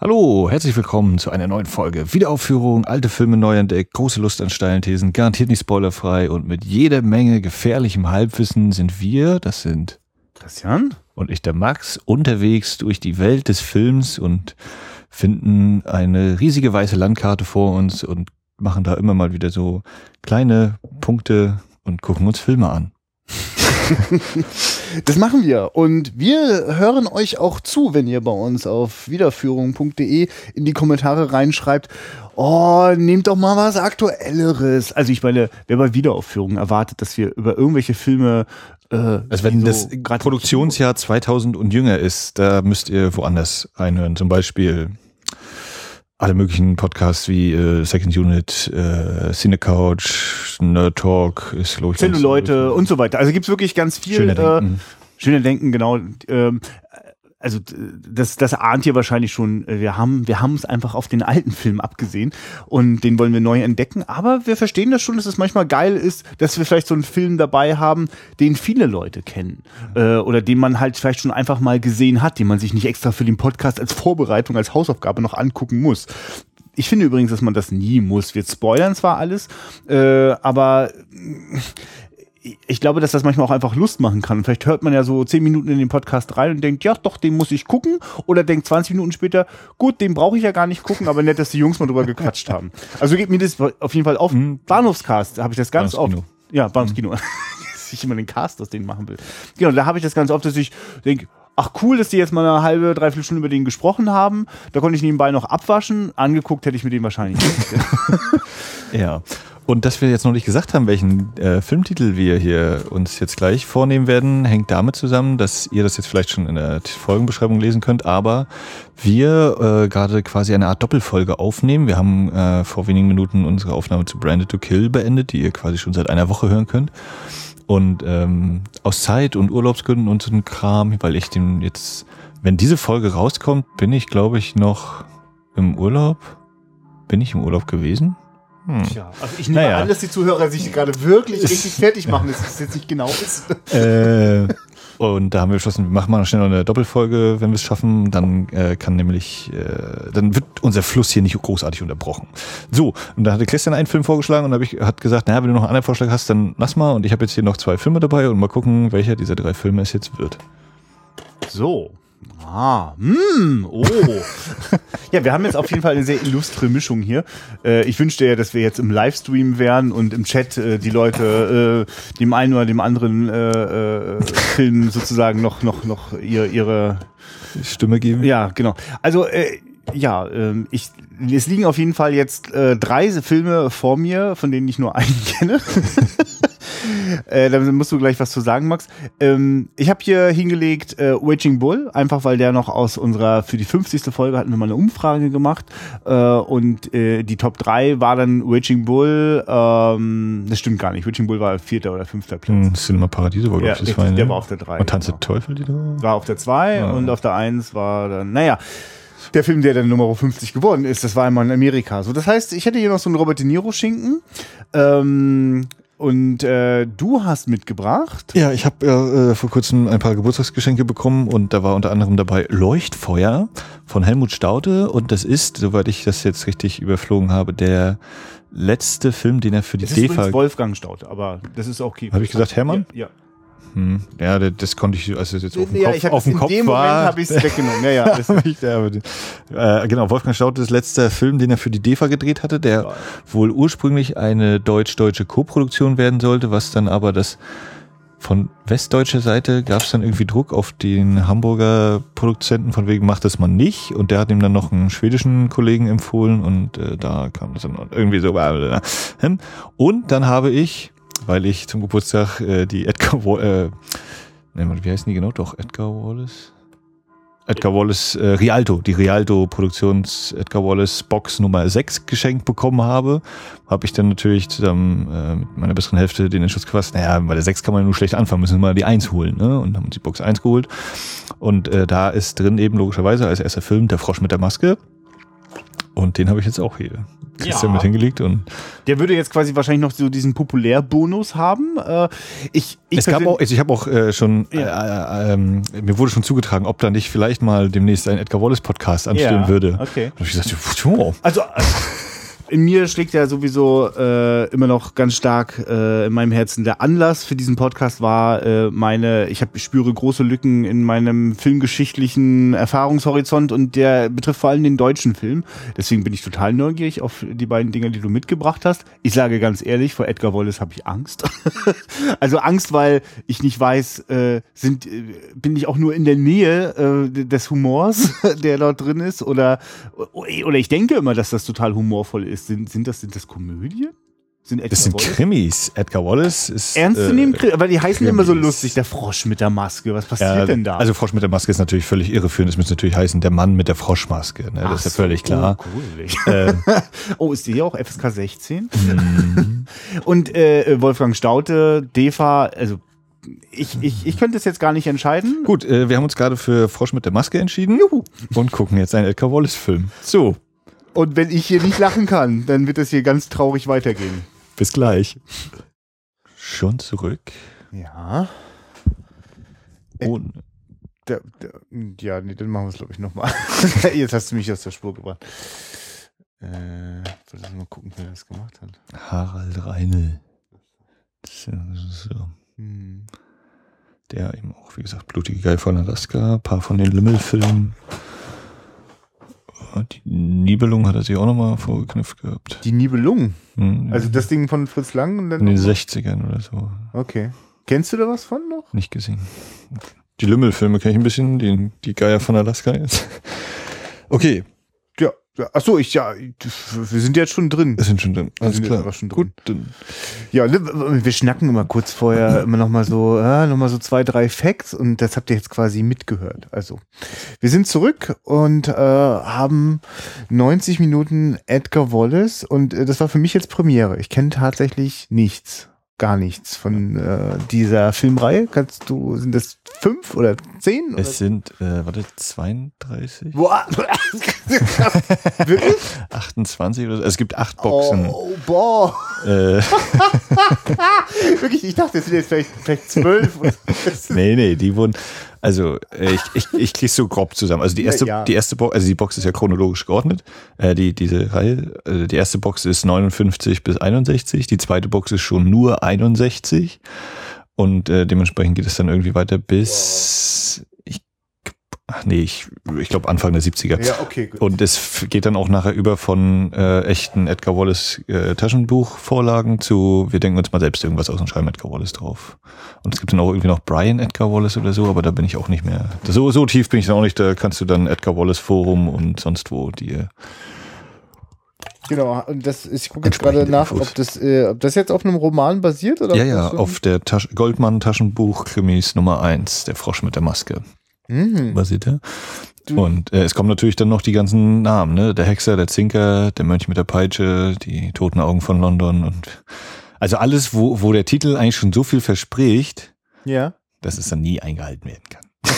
Hallo, herzlich willkommen zu einer neuen Folge. Wiederaufführung, alte Filme neu entdeckt, große Lust an steilen Thesen, garantiert nicht spoilerfrei und mit jeder Menge gefährlichem Halbwissen sind wir, das sind Christian und ich, der Max, unterwegs durch die Welt des Films und finden eine riesige weiße Landkarte vor uns und machen da immer mal wieder so kleine Punkte und gucken uns Filme an. das machen wir. Und wir hören euch auch zu, wenn ihr bei uns auf wiederführung.de in die Kommentare reinschreibt, oh, nehmt doch mal was Aktuelleres. Also ich meine, wer bei Wiederaufführung erwartet, dass wir über irgendwelche Filme äh, also wenn so das Produktionsjahr 2000 und jünger ist, da müsst ihr woanders reinhören. Zum Beispiel alle möglichen Podcasts wie äh, Second Unit, äh, Cinecouch, Nerd Talk, ist glaube ich. Leute und so weiter. Also gibt's wirklich ganz viel. Schöne Denken. Äh, schöne Denken, genau. Ähm, also das, das ahnt ihr wahrscheinlich schon. Wir haben, wir haben es einfach auf den alten Film abgesehen und den wollen wir neu entdecken. Aber wir verstehen das schon, dass es manchmal geil ist, dass wir vielleicht so einen Film dabei haben, den viele Leute kennen äh, oder den man halt vielleicht schon einfach mal gesehen hat, den man sich nicht extra für den Podcast als Vorbereitung, als Hausaufgabe noch angucken muss. Ich finde übrigens, dass man das nie muss. Wir spoilern zwar alles, äh, aber ich glaube, dass das manchmal auch einfach Lust machen kann. Vielleicht hört man ja so zehn Minuten in den Podcast rein und denkt, ja, doch, den muss ich gucken. Oder denkt 20 Minuten später, gut, den brauche ich ja gar nicht gucken, aber nett, dass die Jungs mal drüber gequatscht haben. Also geht mir das auf jeden Fall auf. Mhm. Bahnhofscast habe ich das ganz oft. Ja, Bahnhofskino. Mhm. dass ich immer den Cast aus denen machen will. Genau, da habe ich das ganz oft, dass ich denke, ach cool, dass die jetzt mal eine halbe, dreiviertel Stunde über den gesprochen haben. Da konnte ich nebenbei noch abwaschen. Angeguckt hätte ich mir den wahrscheinlich nicht. ja. Und dass wir jetzt noch nicht gesagt haben, welchen äh, Filmtitel wir hier uns jetzt gleich vornehmen werden, hängt damit zusammen, dass ihr das jetzt vielleicht schon in der Folgenbeschreibung lesen könnt, aber wir äh, gerade quasi eine Art Doppelfolge aufnehmen. Wir haben äh, vor wenigen Minuten unsere Aufnahme zu Branded to Kill beendet, die ihr quasi schon seit einer Woche hören könnt. Und ähm, aus Zeit und Urlaubsgründen und so ein Kram, weil ich den jetzt, wenn diese Folge rauskommt, bin ich, glaube ich, noch im Urlaub. Bin ich im Urlaub gewesen? Hm. Tja, also ich nehme naja. an, dass die Zuhörer sich gerade wirklich richtig fertig machen, dass es jetzt nicht genau ist. Äh, und da haben wir beschlossen, wir machen mal schnell noch eine Doppelfolge, wenn wir es schaffen. Dann äh, kann nämlich, äh, dann wird unser Fluss hier nicht großartig unterbrochen. So, und da hatte Christian einen Film vorgeschlagen und hab ich, hat gesagt, naja, wenn du noch einen anderen Vorschlag hast, dann lass mal. Und ich habe jetzt hier noch zwei Filme dabei und mal gucken, welcher dieser drei Filme es jetzt wird. So, Ah, mm, oh. ja, wir haben jetzt auf jeden Fall eine sehr illustre Mischung hier. Äh, ich wünschte ja, dass wir jetzt im Livestream wären und im Chat äh, die Leute äh, dem einen oder dem anderen äh, äh, Film sozusagen noch, noch, noch ihr, ihre Stimme geben. Ja, genau. Also äh, ja, ähm, ich, es liegen auf jeden Fall jetzt drei Filme vor mir, von denen ich nur einen kenne. äh, da musst du gleich was zu sagen, Max. Ähm, ich habe hier hingelegt äh, Waging Bull, einfach weil der noch aus unserer, für die 50. Folge hatten wir mal eine Umfrage gemacht äh, und äh, die Top 3 war dann Waging Bull, ähm, das stimmt gar nicht, Waging Bull war vierter oder fünfter Platz. Hm, Cinema Paradiso war, glaube ich, das war, Der ne? war auf der 3. Und Tanz genau. der Teufel, die da war? auf der 2 ah. und auf der 1 war dann, naja, der Film, der dann Nummer 50 geworden ist, das war einmal in Amerika. So, das heißt, ich hätte hier noch so einen Robert De Niro Schinken. Ähm, und äh, du hast mitgebracht. Ja, ich habe äh, vor kurzem ein paar Geburtstagsgeschenke bekommen und da war unter anderem dabei Leuchtfeuer von Helmut Staude und das ist, soweit ich das jetzt richtig überflogen habe, der letzte Film, den er für die das DEFA. Ist Wolfgang Staude, aber das ist okay. Habe ich gesagt Hermann? Ja. ja. Hm. Ja, das konnte ich, als es jetzt auf dem ja, Kopf, ich auf dem Kopf war. Habe ich es weggenommen. Ja, ja. äh, genau, Wolfgang Staudt ist letzter Film, den er für die DEFA gedreht hatte, der ja. wohl ursprünglich eine deutsch-deutsche Koproduktion werden sollte, was dann aber das von westdeutscher Seite gab es dann irgendwie Druck auf den Hamburger Produzenten von wegen macht das mal nicht und der hat ihm dann noch einen schwedischen Kollegen empfohlen und äh, da kam das dann irgendwie so und dann habe ich weil ich zum Geburtstag äh, die Edgar Wallace, äh, wie heißen die genau? Doch, Edgar Wallace? Edgar Wallace äh, Rialto, die Rialto Produktions Edgar Wallace Box Nummer 6 geschenkt bekommen habe, habe ich dann natürlich zusammen äh, mit meiner besseren Hälfte den Entschluss gefasst, naja, bei der 6 kann man nur schlecht anfangen, müssen wir mal die 1 holen, ne? Und haben uns die Box 1 geholt. Und äh, da ist drin eben logischerweise als erster Film der Frosch mit der Maske. Und den habe ich jetzt auch hier. Christian ja. mit hingelegt und. Der würde jetzt quasi wahrscheinlich noch so diesen Populärbonus haben. Äh, ich, ich, auch, also ich habe auch äh, schon, ja. äh, ähm, mir wurde schon zugetragen, ob da nicht vielleicht mal demnächst ein Edgar Wallace Podcast anstehen ja, würde. Okay. Und ich gesagt, oh. also in mir schlägt ja sowieso äh, immer noch ganz stark äh, in meinem Herzen. Der Anlass für diesen Podcast war äh, meine, ich, hab, ich spüre große Lücken in meinem filmgeschichtlichen Erfahrungshorizont und der betrifft vor allem den deutschen Film. Deswegen bin ich total neugierig auf die beiden Dinge, die du mitgebracht hast. Ich sage ganz ehrlich, vor Edgar Wallace habe ich Angst. also Angst, weil ich nicht weiß, äh, sind, äh, bin ich auch nur in der Nähe äh, des Humors, der dort drin ist, oder, oder ich denke immer, dass das total humorvoll ist ist, sind, sind, das, sind das Komödien? Sind das sind Wallace? Krimis. Edgar Wallace ist. Ernst zu nehmen, äh, weil die heißen Krimis. immer so lustig. Der Frosch mit der Maske. Was passiert ja, denn da? Also Frosch mit der Maske ist natürlich völlig irreführend. Es müsste natürlich heißen, der Mann mit der Froschmaske. Ne? Das ist ja völlig klar. Oh, ähm. oh, ist die hier auch FSK 16? Mhm. Und äh, Wolfgang Staute, DEFA, also ich, ich, ich könnte es jetzt gar nicht entscheiden. Gut, äh, wir haben uns gerade für Frosch mit der Maske entschieden Juhu. und gucken jetzt einen Edgar Wallace-Film. So. Und wenn ich hier nicht lachen kann, dann wird es hier ganz traurig weitergehen. Bis gleich. Schon zurück. Ja. Ohne. Der, der, ja, nee, dann machen wir es, glaube ich, nochmal. Jetzt hast du mich aus der Spur gebracht. Äh, wollte mal gucken, wer das gemacht hat. Harald Reinl. So, so. Hm. Der eben auch, wie gesagt, Blutige Geil von Alaska, ein paar von den Lümmelfilmen. Die Nibelung hat er sich auch nochmal vorgeknüpft gehabt. Die Nibelung? Mhm. Also das Ding von Fritz Lang? Und dann In den 60ern oder so. Okay. Kennst du da was von noch? Nicht gesehen. Die Lümmelfilme kenne ich ein bisschen, die, die Geier von Alaska jetzt. Okay, ja, ach so, ich ja, wir sind jetzt schon drin. Wir sind schon drin. Alles klar. Schon drin. Gut. Ja, ne, wir schnacken immer kurz vorher immer noch mal so, ja, noch mal so zwei, drei Facts und das habt ihr jetzt quasi mitgehört. Also, wir sind zurück und äh, haben 90 Minuten Edgar Wallace und äh, das war für mich jetzt Premiere. Ich kenne tatsächlich nichts gar nichts von äh, dieser Filmreihe. Kannst du, sind das fünf oder zehn? Oder? Es sind, äh, warte, 32? Boah. Wirklich? 28 oder so. Es gibt acht Boxen. Oh, boah. Äh. Wirklich, ich dachte, es sind jetzt vielleicht, vielleicht zwölf. nee, nee, die wurden, also äh, ich, ich, ich krieg's so grob zusammen. Also die erste, ja. die erste Box, also die Box ist ja chronologisch geordnet. Äh, die, diese Reihe, also die erste Box ist 59 bis 61, die zweite Box ist schon nur 61. Und äh, dementsprechend geht es dann irgendwie weiter bis Ach nee, ich, ich glaube Anfang der 70er. Ja, okay, gut. Und es geht dann auch nachher über von äh, echten Edgar Wallace äh, Taschenbuchvorlagen zu, wir denken uns mal selbst irgendwas aus und schreiben Edgar Wallace drauf. Und es gibt dann auch irgendwie noch Brian Edgar Wallace oder so, aber da bin ich auch nicht mehr. So, so tief bin ich dann auch nicht, da kannst du dann Edgar Wallace Forum und sonst wo dir. Genau, und das, ich gucke jetzt gerade nach, ob das, äh, ob das jetzt auf einem Roman basiert oder? Ja, ja, auf der Tasch Goldmann Taschenbuch Krimis Nummer eins, der Frosch mit der Maske mhm. basiert er. Und äh, es kommen natürlich dann noch die ganzen Namen, ne? Der Hexer, der Zinker, der Mönch mit der Peitsche, die toten Augen von London und also alles, wo, wo der Titel eigentlich schon so viel verspricht, ja. dass es dann nie eingehalten werden kann.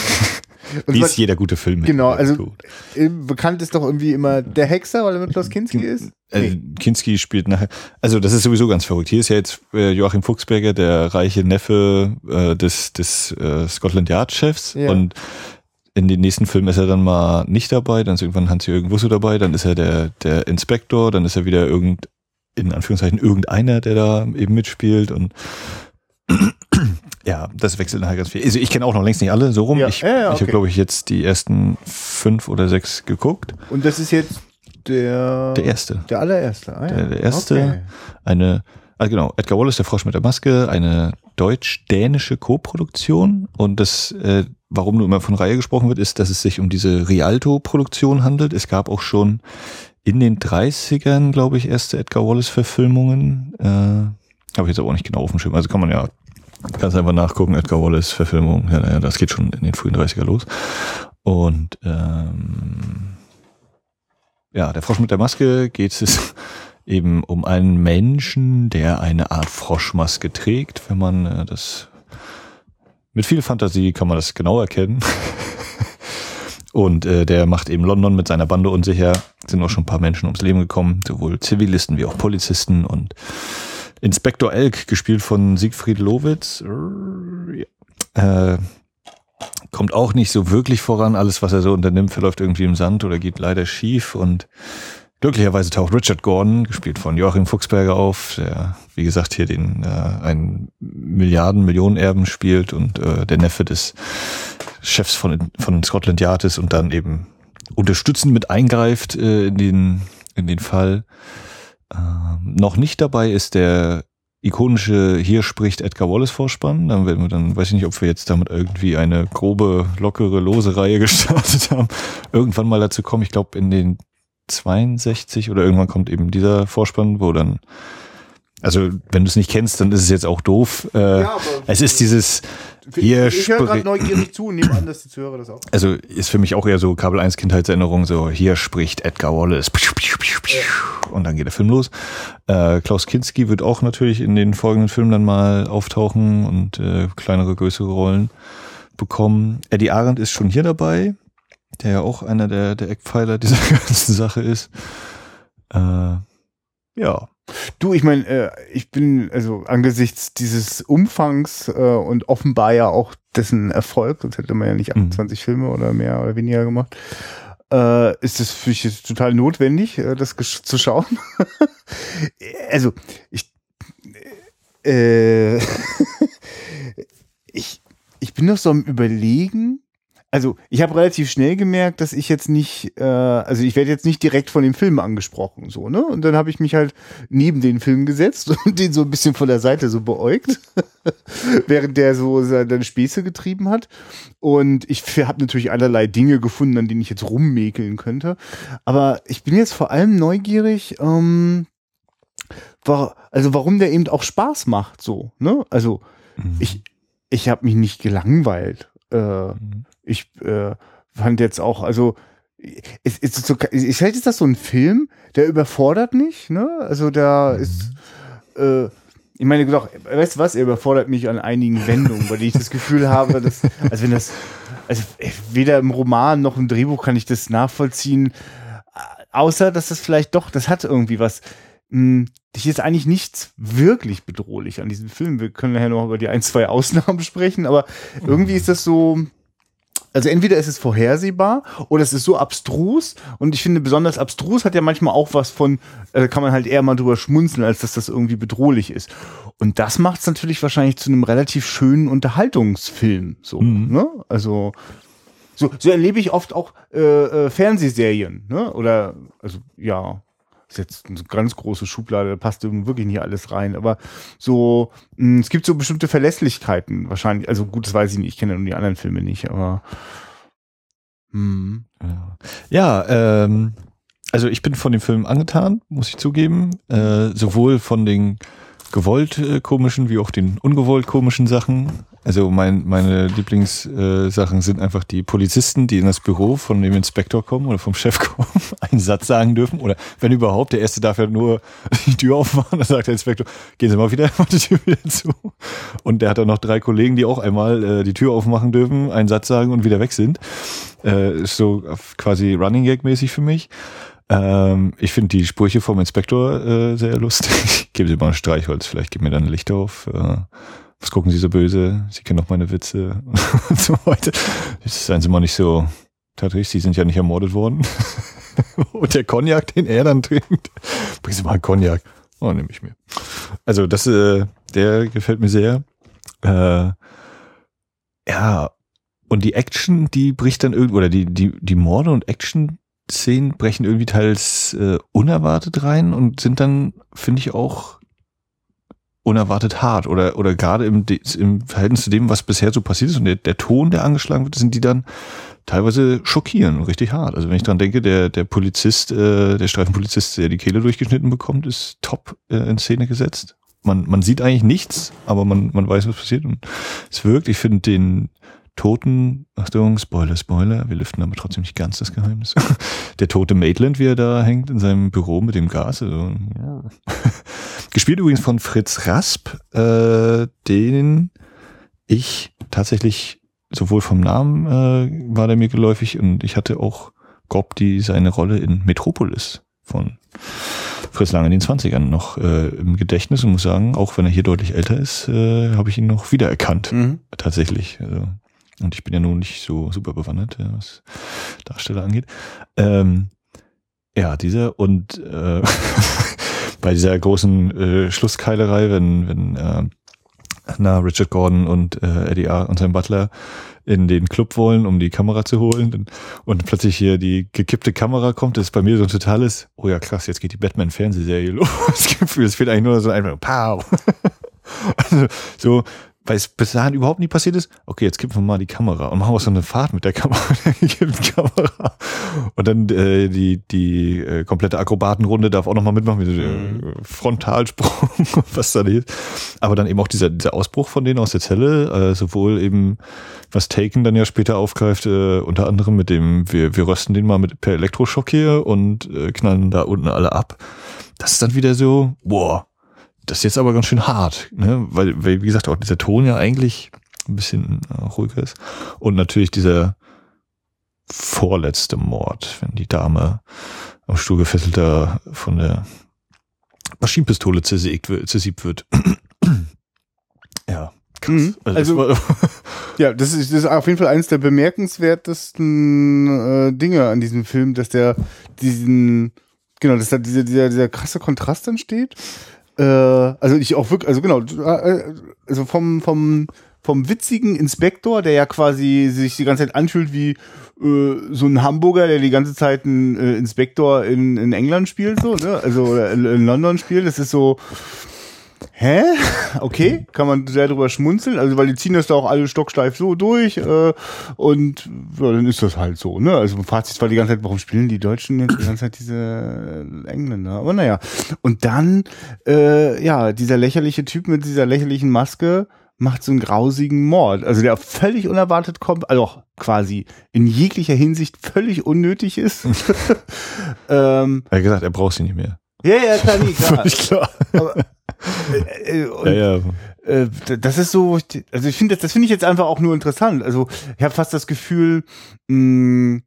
Wie es jeder gute Film Genau, also tut. bekannt ist doch irgendwie immer der Hexer, weil er mit Klaus Kinski ist. Also Kinski spielt nachher, also das ist sowieso ganz verrückt. Hier ist ja jetzt äh, Joachim Fuchsberger, der reiche Neffe äh, des, des äh, Scotland Yard Chefs ja. und in den nächsten Filmen ist er dann mal nicht dabei, dann ist irgendwann Hans-Jürgen Wusso dabei, dann ist er der, der Inspektor, dann ist er wieder irgend, in Anführungszeichen irgendeiner, der da eben mitspielt und ja, das wechselt nachher ganz viel. Also ich kenne auch noch längst nicht alle, so rum. Ja. Ich, ja, ja, okay. ich habe, glaube ich, jetzt die ersten fünf oder sechs geguckt. Und das ist jetzt der... Der erste. Der allererste. Ah, ja. der, der erste. Okay. Eine, also genau, Edgar Wallace, der Frosch mit der Maske, eine deutsch-dänische Co-Produktion. Und das, äh, warum nur immer von Reihe gesprochen wird, ist, dass es sich um diese Rialto-Produktion handelt. Es gab auch schon in den 30ern, glaube ich, erste Edgar Wallace-Verfilmungen. Äh, habe ich jetzt aber auch nicht genau auf dem Schirm. Also kann man ja Kannst einfach nachgucken, Edgar Wallace Verfilmung. Ja, naja, das geht schon in den frühen 30er los. Und ähm, ja, der Frosch mit der Maske geht es eben um einen Menschen, der eine Art Froschmaske trägt. Wenn man äh, das mit viel Fantasie kann man das genau erkennen. Und äh, der macht eben London mit seiner Bande unsicher. Sind auch schon ein paar Menschen ums Leben gekommen, sowohl Zivilisten wie auch Polizisten. Und Inspektor Elk, gespielt von Siegfried Lowitz, äh, kommt auch nicht so wirklich voran. Alles, was er so unternimmt, verläuft irgendwie im Sand oder geht leider schief. Und glücklicherweise taucht Richard Gordon, gespielt von Joachim Fuchsberger, auf, der, wie gesagt, hier den äh, einen Milliarden, Millionen Erben spielt und äh, der Neffe des Chefs von, von Scotland Yard ist und dann eben unterstützend mit eingreift äh, in, den, in den Fall. Ähm, noch nicht dabei ist der ikonische Hier spricht Edgar Wallace Vorspann. Dann werden wir dann, weiß ich nicht, ob wir jetzt damit irgendwie eine grobe, lockere, lose Reihe gestartet haben, irgendwann mal dazu kommen. Ich glaube, in den 62 oder irgendwann kommt eben dieser Vorspann, wo dann also wenn du es nicht kennst, dann ist es jetzt auch doof. Äh, ja, es ist dieses hier Ich, höre gerade neugierig zu und nehme an, dass die Zuhörer das auch. Also ist für mich auch eher so Kabel 1 Kindheitserinnerung, so hier spricht Edgar Wallace und dann geht der Film los. Äh, Klaus Kinski wird auch natürlich in den folgenden Filmen dann mal auftauchen und äh, kleinere, größere Rollen bekommen. Eddie Arendt ist schon hier dabei, der ja auch einer der, der Eckpfeiler dieser ganzen Sache ist. Äh, ja. Du, ich meine, äh, ich bin also angesichts dieses Umfangs äh, und offenbar ja auch dessen Erfolg, sonst hätte man ja nicht 28 mhm. Filme oder mehr oder weniger gemacht, äh, ist es für mich total notwendig, äh, das zu schauen. also, ich, äh, ich, ich bin noch so am Überlegen, also ich habe relativ schnell gemerkt, dass ich jetzt nicht, äh, also ich werde jetzt nicht direkt von dem Film angesprochen, so, ne? Und dann habe ich mich halt neben den Film gesetzt und den so ein bisschen von der Seite so beäugt, während der so seine Späße getrieben hat. Und ich habe natürlich allerlei Dinge gefunden, an denen ich jetzt rummäkeln könnte. Aber ich bin jetzt vor allem neugierig, ähm, war, also warum der eben auch Spaß macht, so, ne? Also mhm. ich, ich habe mich nicht gelangweilt. Äh, mhm ich äh, fand jetzt auch, also ist, ist, so, ist, ist das so ein Film, der überfordert nicht, ne? Also da mhm. ist, äh, ich meine, doch, weißt du was, er überfordert mich an einigen Wendungen, denen ich das Gefühl habe, dass, also wenn das, also weder im Roman noch im Drehbuch kann ich das nachvollziehen, außer dass das vielleicht doch, das hat irgendwie was. Hm, ich ist eigentlich nichts wirklich bedrohlich an diesem Film. Wir können nachher noch über die ein, zwei Ausnahmen sprechen, aber irgendwie ist das so, also entweder ist es vorhersehbar oder es ist so abstrus und ich finde besonders abstrus hat ja manchmal auch was von, äh, kann man halt eher mal drüber schmunzeln, als dass das irgendwie bedrohlich ist. Und das macht es natürlich wahrscheinlich zu einem relativ schönen Unterhaltungsfilm. So, mhm. ne? Also so, so erlebe ich oft auch äh, äh, Fernsehserien, ne? Oder also ja, ist jetzt eine ganz große Schublade, da passt wirklich nicht alles rein. Aber so, hm, es gibt so bestimmte Verlässlichkeiten wahrscheinlich. Also gut, das weiß ich nicht, ich kenne nur die anderen Filme nicht, aber mh. ja, ja ähm, also ich bin von dem Film angetan, muss ich zugeben. Äh, sowohl von den gewollt äh, komischen wie auch den ungewollt komischen Sachen. Also mein, meine Lieblingssachen äh, sind einfach die Polizisten, die in das Büro von dem Inspektor kommen oder vom Chef kommen, einen Satz sagen dürfen. Oder wenn überhaupt, der erste darf ja nur die Tür aufmachen, dann sagt der Inspektor, gehen Sie mal wieder, die Tür wieder zu. Und der hat dann noch drei Kollegen, die auch einmal äh, die Tür aufmachen dürfen, einen Satz sagen und wieder weg sind. Äh, ist so quasi Running Gag mäßig für mich. Ähm, ich finde die Sprüche vom Inspektor sehr lustig. Geben Sie mal ein Streichholz, vielleicht geben mir dann ein Licht auf. Was gucken Sie so böse? Sie kennen doch meine Witze und so weiter. Seien Sie mal nicht so tatsächlich, Sie sind ja nicht ermordet worden. und der Cognac, den er dann trinkt, bringen Sie mal einen Cognac. Oh, nehme ich mir. Also das, äh, der gefällt mir sehr. Äh, ja, und die Action, die bricht dann irgendwie, oder die, die, die Morde und Action Szenen brechen irgendwie teils äh, unerwartet rein und sind dann, finde ich, auch unerwartet hart oder, oder gerade im, im Verhältnis zu dem, was bisher so passiert ist und der, der Ton, der angeschlagen wird, sind die dann teilweise schockieren und richtig hart. Also wenn ich dran denke, der, der Polizist, äh, der Streifenpolizist, der die Kehle durchgeschnitten bekommt, ist top äh, in Szene gesetzt. Man, man sieht eigentlich nichts, aber man, man weiß, was passiert und es wirkt. Ich finde den, toten, Achtung, Spoiler, Spoiler, wir lüften aber trotzdem nicht ganz das Geheimnis. Der tote Maitland, wie er da hängt in seinem Büro mit dem Gas. Also, ja. Gespielt übrigens von Fritz Rasp, äh, den ich tatsächlich sowohl vom Namen äh, war der mir geläufig und ich hatte auch Gob die seine Rolle in Metropolis von Fritz Lang in den 20ern noch äh, im Gedächtnis und muss sagen, auch wenn er hier deutlich älter ist, äh, habe ich ihn noch wiedererkannt. Mhm. Tatsächlich. Also, und ich bin ja nun nicht so super bewandert, was Darsteller angeht. Ähm, ja, dieser und äh, bei dieser großen äh, Schlusskeilerei, wenn, wenn äh, na, Richard Gordon und äh, Eddie R. und sein Butler in den Club wollen, um die Kamera zu holen. Und plötzlich hier die gekippte Kamera kommt, das ist bei mir so ein totales, oh ja krass, jetzt geht die Batman-Fernsehserie los. Gefühl, es fehlt eigentlich nur so ein Pow. Also, so, weil es bis dahin überhaupt nie passiert ist, okay, jetzt kippen wir mal die Kamera und machen wir so eine Fahrt mit der Kamera, Kamera. Und dann äh, die, die äh, komplette Akrobatenrunde darf auch nochmal mitmachen, mit äh, mhm. Frontalsprung, was da ist. Aber dann eben auch dieser, dieser Ausbruch von denen aus der Zelle, äh, sowohl eben, was Taken dann ja später aufgreift, äh, unter anderem mit dem, wir, wir rösten den mal mit per Elektroschock hier und äh, knallen da unten alle ab. Das ist dann wieder so, boah, das ist jetzt aber ganz schön hart, ne? weil, weil wie gesagt, auch dieser Ton ja eigentlich ein bisschen äh, ruhiger ist. Und natürlich dieser vorletzte Mord, wenn die Dame am Stuhl gefesselter von der Maschinenpistole zersägt wird, zersiebt wird. ja, krass. Mhm. Also, also ja, das ist, das ist auf jeden Fall eines der bemerkenswertesten äh, Dinge an diesem Film, dass der diesen, genau, dass da dieser, dieser, dieser krasse Kontrast entsteht äh, also ich auch wirklich, also genau, äh, also vom, vom, vom witzigen Inspektor, der ja quasi sich die ganze Zeit anfühlt wie äh, so ein Hamburger, der die ganze Zeit einen äh, Inspektor in, in England spielt, so, ne? Also in, in London spielt. Das ist so, hä? Okay, kann man sehr drüber schmunzeln, also weil die ziehen das da auch alle stocksteif so durch äh, und ja, dann ist das halt so, ne? Also Fazit war die ganze Zeit, warum spielen die Deutschen jetzt die ganze Zeit diese Engländer? Aber naja. Und dann, äh, ja, dieser lächerliche Typ mit dieser lächerlichen Maske macht so einen grausigen Mord, also der völlig unerwartet kommt, also auch quasi in jeglicher Hinsicht völlig unnötig ist. ähm, er hat gesagt, er braucht sie nicht mehr. Ja, ja, klar, nie, klar. klar. Aber, äh, äh, ja, ja. Äh, das ist so, also ich finde, das, das finde ich jetzt einfach auch nur interessant. Also ich habe fast das Gefühl, mh, mm,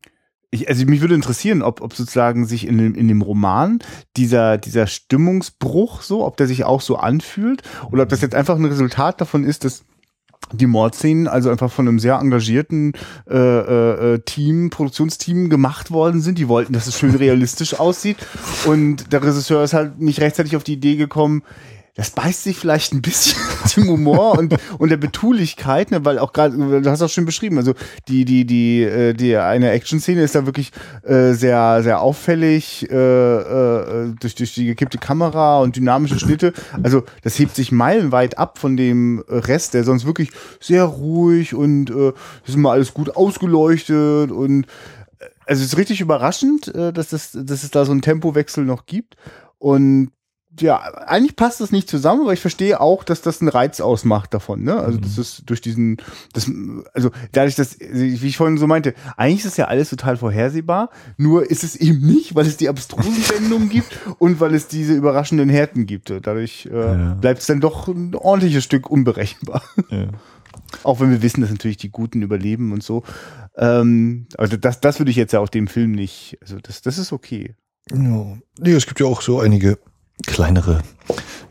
ich, also mich würde interessieren, ob, ob sozusagen sich in dem, in dem Roman dieser, dieser Stimmungsbruch so, ob der sich auch so anfühlt oder ob das jetzt einfach ein Resultat davon ist, dass die Mordszenen also einfach von einem sehr engagierten äh, äh, Team, Produktionsteam gemacht worden sind. Die wollten, dass es schön realistisch aussieht. Und der Regisseur ist halt nicht rechtzeitig auf die Idee gekommen, das beißt sich vielleicht ein bisschen dem Humor und, und der Betulichkeit, ne, weil auch gerade, du hast auch schön beschrieben, also die, die, die, äh, die eine Action-Szene ist da wirklich äh, sehr, sehr auffällig äh, äh, durch, durch die gekippte Kamera und dynamische Schnitte. Also das hebt sich meilenweit ab von dem Rest, der sonst wirklich sehr ruhig und äh, ist immer alles gut ausgeleuchtet und äh, also es ist richtig überraschend, äh, dass, das, dass es da so einen Tempowechsel noch gibt. Und ja, eigentlich passt das nicht zusammen, aber ich verstehe auch, dass das einen Reiz ausmacht davon, ne? Also, das mhm. ist durch diesen, das, also, dadurch, dass, wie ich vorhin so meinte, eigentlich ist das ja alles total vorhersehbar, nur ist es eben nicht, weil es die abstrusen Wendungen gibt und weil es diese überraschenden Härten gibt. Dadurch äh, ja. bleibt es dann doch ein ordentliches Stück unberechenbar. Ja. Auch wenn wir wissen, dass natürlich die Guten überleben und so. Ähm, also das, das würde ich jetzt ja auch dem Film nicht, also das, das ist okay. Ja. Nee, es gibt ja auch so einige kleinere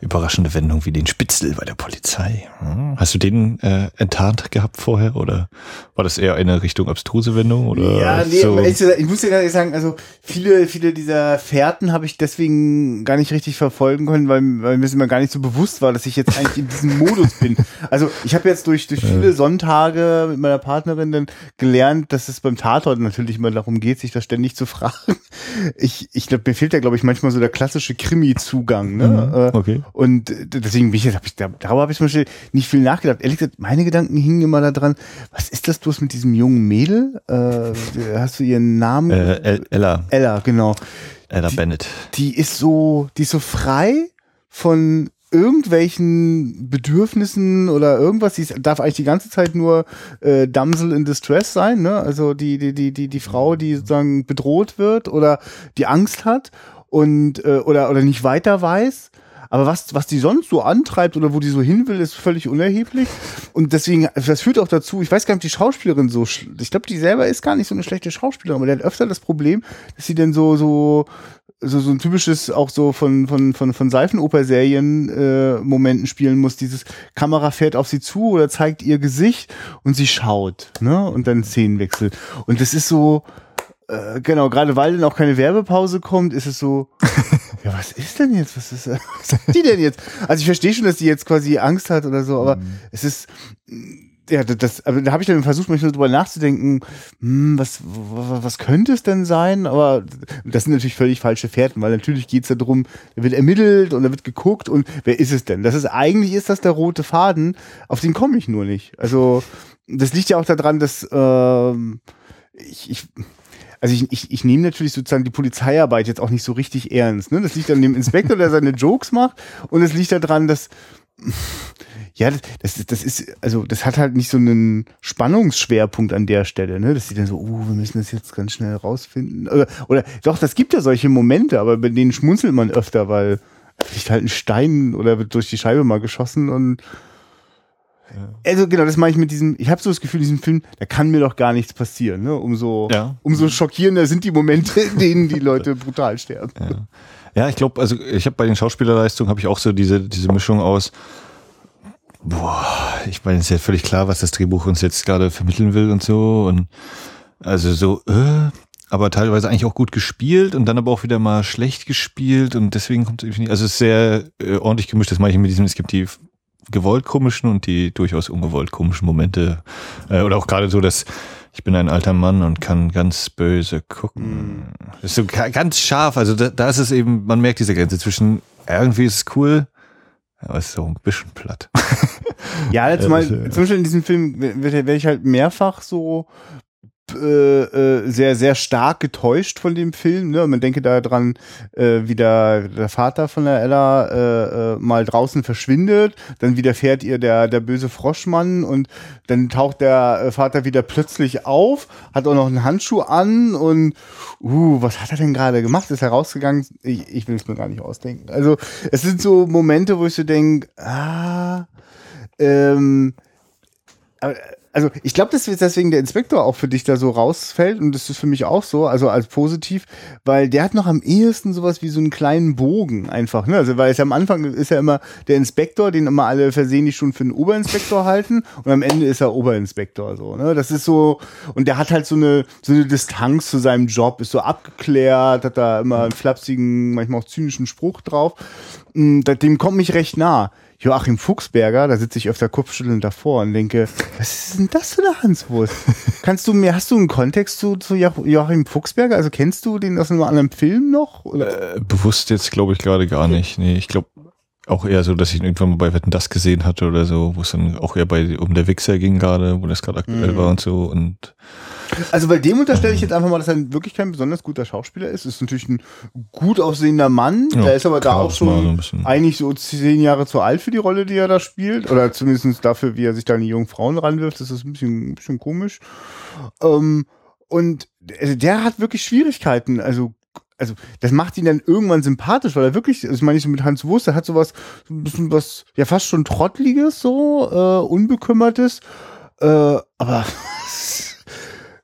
überraschende Wendung wie den Spitzel bei der Polizei. Hm. Hast du den äh, enttarnt gehabt vorher oder war das eher eine Richtung abstruse Wendung oder Ja, nee, so? ich, ich muss dir gerade sagen, also viele viele dieser Fährten habe ich deswegen gar nicht richtig verfolgen können, weil, weil mir es immer gar nicht so bewusst war, dass ich jetzt eigentlich in diesem Modus bin. Also, ich habe jetzt durch durch viele. Sonntage mit meiner Partnerin dann gelernt, dass es beim Tatort natürlich immer darum geht, sich das ständig zu fragen. Ich ich glaube, mir fehlt ja glaube ich manchmal so der klassische Krimi Zugang, ne? Mhm, äh, okay. Und deswegen bin ich jetzt, hab ich, darüber habe ich zum Beispiel nicht viel nachgedacht. Ehrlich gesagt, meine Gedanken hingen immer da dran, was ist das bloß mit diesem jungen Mädel? Äh, hast du ihren Namen? Äh, Ella. Ella, genau. Ella die, Bennett. Die ist so, die ist so frei von irgendwelchen Bedürfnissen oder irgendwas, die darf eigentlich die ganze Zeit nur äh, Damsel in Distress sein, ne? Also die, die, die, die, die Frau, die sozusagen bedroht wird oder die Angst hat und äh, oder, oder nicht weiter weiß aber was, was die sonst so antreibt oder wo die so hin will, ist völlig unerheblich. Und deswegen, das führt auch dazu, ich weiß gar nicht, ob die Schauspielerin so, ich glaube, die selber ist gar nicht so eine schlechte Schauspielerin, aber der hat öfter das Problem, dass sie denn so, so, so, so ein typisches auch so von, von, von, von Seifenoper-Serien äh, Momenten spielen muss. Dieses Kamera fährt auf sie zu oder zeigt ihr Gesicht und sie schaut, ne? Und dann Szenenwechsel. Und das ist so, äh, genau, gerade weil dann auch keine Werbepause kommt, ist es so, ja, was ist denn jetzt? Was ist, was sagt die denn jetzt? Also ich verstehe schon, dass die jetzt quasi Angst hat oder so, aber mhm. es ist, ja, das, aber da habe ich dann versucht, manchmal drüber nachzudenken, hm, was, was könnte es denn sein? Aber das sind natürlich völlig falsche Fährten, weil natürlich geht es ja darum, da wird ermittelt und da wird geguckt und wer ist es denn? Das ist eigentlich ist das der rote Faden, auf den komme ich nur nicht. Also das liegt ja auch daran, dass ähm, ich, ich also ich, ich, ich nehme natürlich sozusagen die Polizeiarbeit jetzt auch nicht so richtig ernst. Ne? Das liegt an dem Inspektor, der seine Jokes macht und es liegt daran, dass ja, das, das ist, also das hat halt nicht so einen Spannungsschwerpunkt an der Stelle, ne? Dass sie dann so, uh, wir müssen das jetzt ganz schnell rausfinden. Oder, oder doch, das gibt ja solche Momente, aber bei denen schmunzelt man öfter, weil vielleicht halt ein Stein oder wird durch die Scheibe mal geschossen und also genau, das meine ich mit diesem, ich habe so das Gefühl, diesem Film, da kann mir doch gar nichts passieren. Ne? Umso, ja. umso schockierender sind die Momente, in denen die Leute brutal sterben. Ja, ja ich glaube, also ich habe bei den Schauspielerleistungen habe ich auch so diese, diese Mischung aus, boah, ich meine, es ist ja völlig klar, was das Drehbuch uns jetzt gerade vermitteln will und so. Und also so, äh, aber teilweise eigentlich auch gut gespielt und dann aber auch wieder mal schlecht gespielt und deswegen kommt es irgendwie nicht. Also es ist sehr äh, ordentlich gemischt. Das mache ich mit diesem, es gibt die gewollt komischen und die durchaus ungewollt komischen Momente. Äh, oder auch gerade so, dass ich bin ein alter Mann und kann ganz böse gucken. Mm. Das ist so ganz scharf. Also da, da ist es eben, man merkt diese Grenze zwischen irgendwie ist es cool, aber es ist so ein bisschen platt. ja, jetzt mal, zum Beispiel in diesem Film werde ich halt mehrfach so äh, äh, sehr, sehr stark getäuscht von dem Film. Ne? Man denke da dran, äh, wie der, der Vater von der Ella äh, äh, mal draußen verschwindet, dann widerfährt ihr der, der böse Froschmann und dann taucht der äh, Vater wieder plötzlich auf, hat auch noch einen Handschuh an und uh, was hat er denn gerade gemacht? Ist er rausgegangen? Ich, ich will es mir gar nicht ausdenken. Also es sind so Momente, wo ich so denke, ah, ähm, aber also ich glaube, dass deswegen der Inspektor auch für dich da so rausfällt und das ist für mich auch so, also als positiv, weil der hat noch am ehesten sowas wie so einen kleinen Bogen einfach, ne? Also weil es ja am Anfang ist ja immer der Inspektor, den immer alle versehentlich schon für einen Oberinspektor halten und am Ende ist er Oberinspektor so, ne? Das ist so und der hat halt so eine so eine Distanz zu seinem Job, ist so abgeklärt, hat da immer einen flapsigen, manchmal auch zynischen Spruch drauf. Hm, dem kommt mich recht nah. Joachim Fuchsberger, da sitze ich öfter kopfschüttelnd davor und denke, was ist denn das für eine Hanswurst? Kannst du mir, hast du einen Kontext zu, zu Joachim Fuchsberger? Also kennst du den aus einem anderen Film noch? Äh, bewusst jetzt glaube ich gerade gar nicht. Nee, ich glaube auch eher so, dass ich ihn irgendwann mal bei Wetten das gesehen hatte oder so, wo es dann auch eher bei um der Wichser ging gerade, wo das gerade aktuell mhm. war und so und also bei dem unterstelle ich jetzt einfach mal, dass er wirklich kein besonders guter Schauspieler ist. Ist natürlich ein gut aussehender Mann. Ja, der ist aber da auch schon so eigentlich so zehn Jahre zu alt für die Rolle, die er da spielt. Oder zumindest dafür, wie er sich da an die jungen Frauen ranwirft. Das ist ein bisschen, ein bisschen komisch. Ähm, und also der hat wirklich Schwierigkeiten. Also also das macht ihn dann irgendwann sympathisch, weil er wirklich, das meine ich so mit Hans Wurst, der hat sowas, so ein bisschen was, ja fast schon Trottliges, so, äh, Unbekümmertes, äh, aber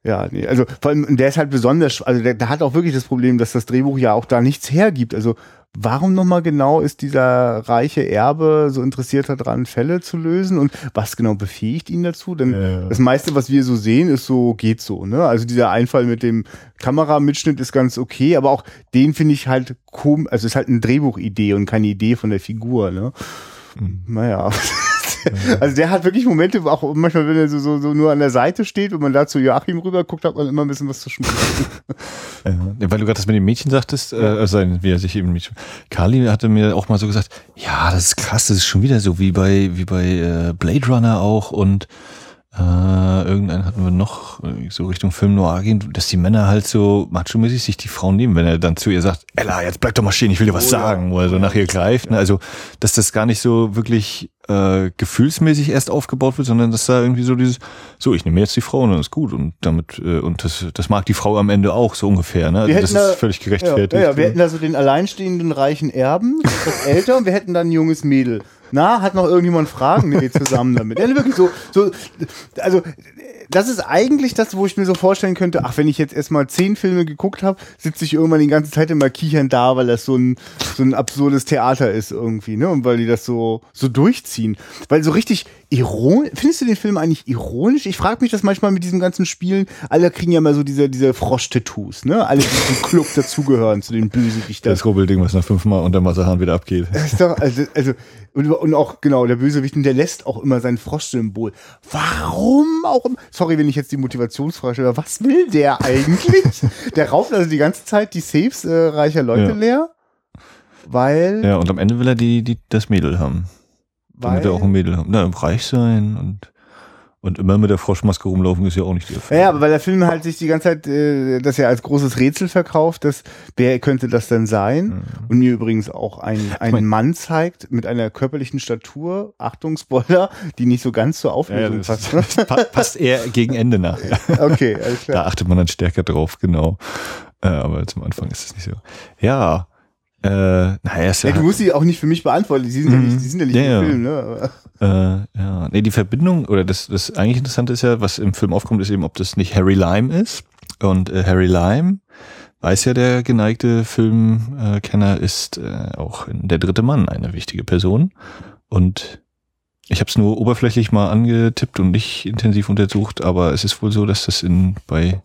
Ja, nee, also vor allem, der ist halt besonders, also der, der hat auch wirklich das Problem, dass das Drehbuch ja auch da nichts hergibt. Also warum nochmal genau ist dieser reiche Erbe so interessiert daran, Fälle zu lösen und was genau befähigt ihn dazu? Denn ja. das meiste, was wir so sehen, ist so, geht so, ne? Also dieser Einfall mit dem Kameramitschnitt ist ganz okay, aber auch den finde ich halt komisch, also ist halt eine Drehbuchidee und keine Idee von der Figur, ne? Mhm. Naja. also der hat wirklich Momente, auch manchmal, wenn er so, so, so nur an der Seite steht, wenn man da zu Joachim rüber guckt, hat man immer ein bisschen was zu schmucken. ja, weil du gerade das mit dem Mädchen sagtest, äh, also wie er sich eben Mädchen. Carly hatte mir auch mal so gesagt, ja, das ist krass, das ist schon wieder so wie bei, wie bei äh, Blade Runner auch und äh, irgendeinen hatten wir noch, äh, so Richtung Film Noir gehen, dass die Männer halt so macho-mäßig sich die Frauen nehmen, wenn er dann zu ihr sagt, Ella, jetzt bleib doch mal stehen, ich will dir was oh, sagen, ja. wo er so nach ihr greift. Ne? Also, dass das gar nicht so wirklich äh, gefühlsmäßig erst aufgebaut wird, sondern dass da irgendwie so dieses, so, ich nehme jetzt die Frau und dann ist gut und damit, äh, und das, das mag die Frau am Ende auch so ungefähr, ne? Also das da, ist völlig gerechtfertigt. Ja, ja, wir hätten da so den alleinstehenden reichen Erben, das älter und wir hätten dann ein junges Mädel. Na, hat noch irgendjemand Fragen? Nee, zusammen damit. Ja, wirklich so, so, also das ist eigentlich das, wo ich mir so vorstellen könnte, ach, wenn ich jetzt erstmal zehn Filme geguckt habe, sitze ich irgendwann die ganze Zeit immer kichern da, weil das so ein, so ein absurdes Theater ist irgendwie, ne? Und weil die das so, so durchziehen. Weil so richtig ironisch, findest du den Film eigentlich ironisch? Ich frage mich das manchmal mit diesen ganzen Spielen. Alle kriegen ja mal so diese, diese Frosch-Tattoos, ne? Alle, die zum Club dazugehören, zu den Bösewichtern. Das Robbelding, was nach fünfmal unter Wasserhahn wieder abgeht. Das ist doch, also, also, und, und auch, genau, der Bösewicht, der lässt auch immer sein Froschsymbol. Warum auch? Sorry, wenn ich jetzt die Motivationsfrage stelle, was will der eigentlich? der raubt also die ganze Zeit die Safes äh, reicher Leute ja. leer. Weil. Ja, und am Ende will er die, die, das Mädel haben. Weil, damit er auch ein Mädel haben. Na, reich sein und und immer mit der Froschmaske rumlaufen ist ja auch nicht die Erfahrung. Ja, aber weil der Film halt sich die ganze Zeit äh, das ja als großes Rätsel verkauft, dass wer könnte das denn sein? Mhm. Und mir übrigens auch ein, einen Mann zeigt mit einer körperlichen Statur, Achtung, Spoiler, die nicht so ganz zur Auflösung ja, passt. Ne? passt eher gegen Ende nach. okay, alles klar. Da achtet man dann stärker drauf, genau. Äh, aber zum Anfang ist es nicht so. Ja, äh, naja, ja, du musst sie auch nicht für mich beantworten, die sind ja nicht, die sind ja nicht ja, im Film, ne? Äh, ja, nee, die Verbindung, oder das, das eigentlich Interessante ist ja, was im Film aufkommt, ist eben, ob das nicht Harry Lime ist. Und äh, Harry Lime, weiß ja der geneigte Filmkenner, ist äh, auch der dritte Mann eine wichtige Person. Und ich habe es nur oberflächlich mal angetippt und nicht intensiv untersucht, aber es ist wohl so, dass das in bei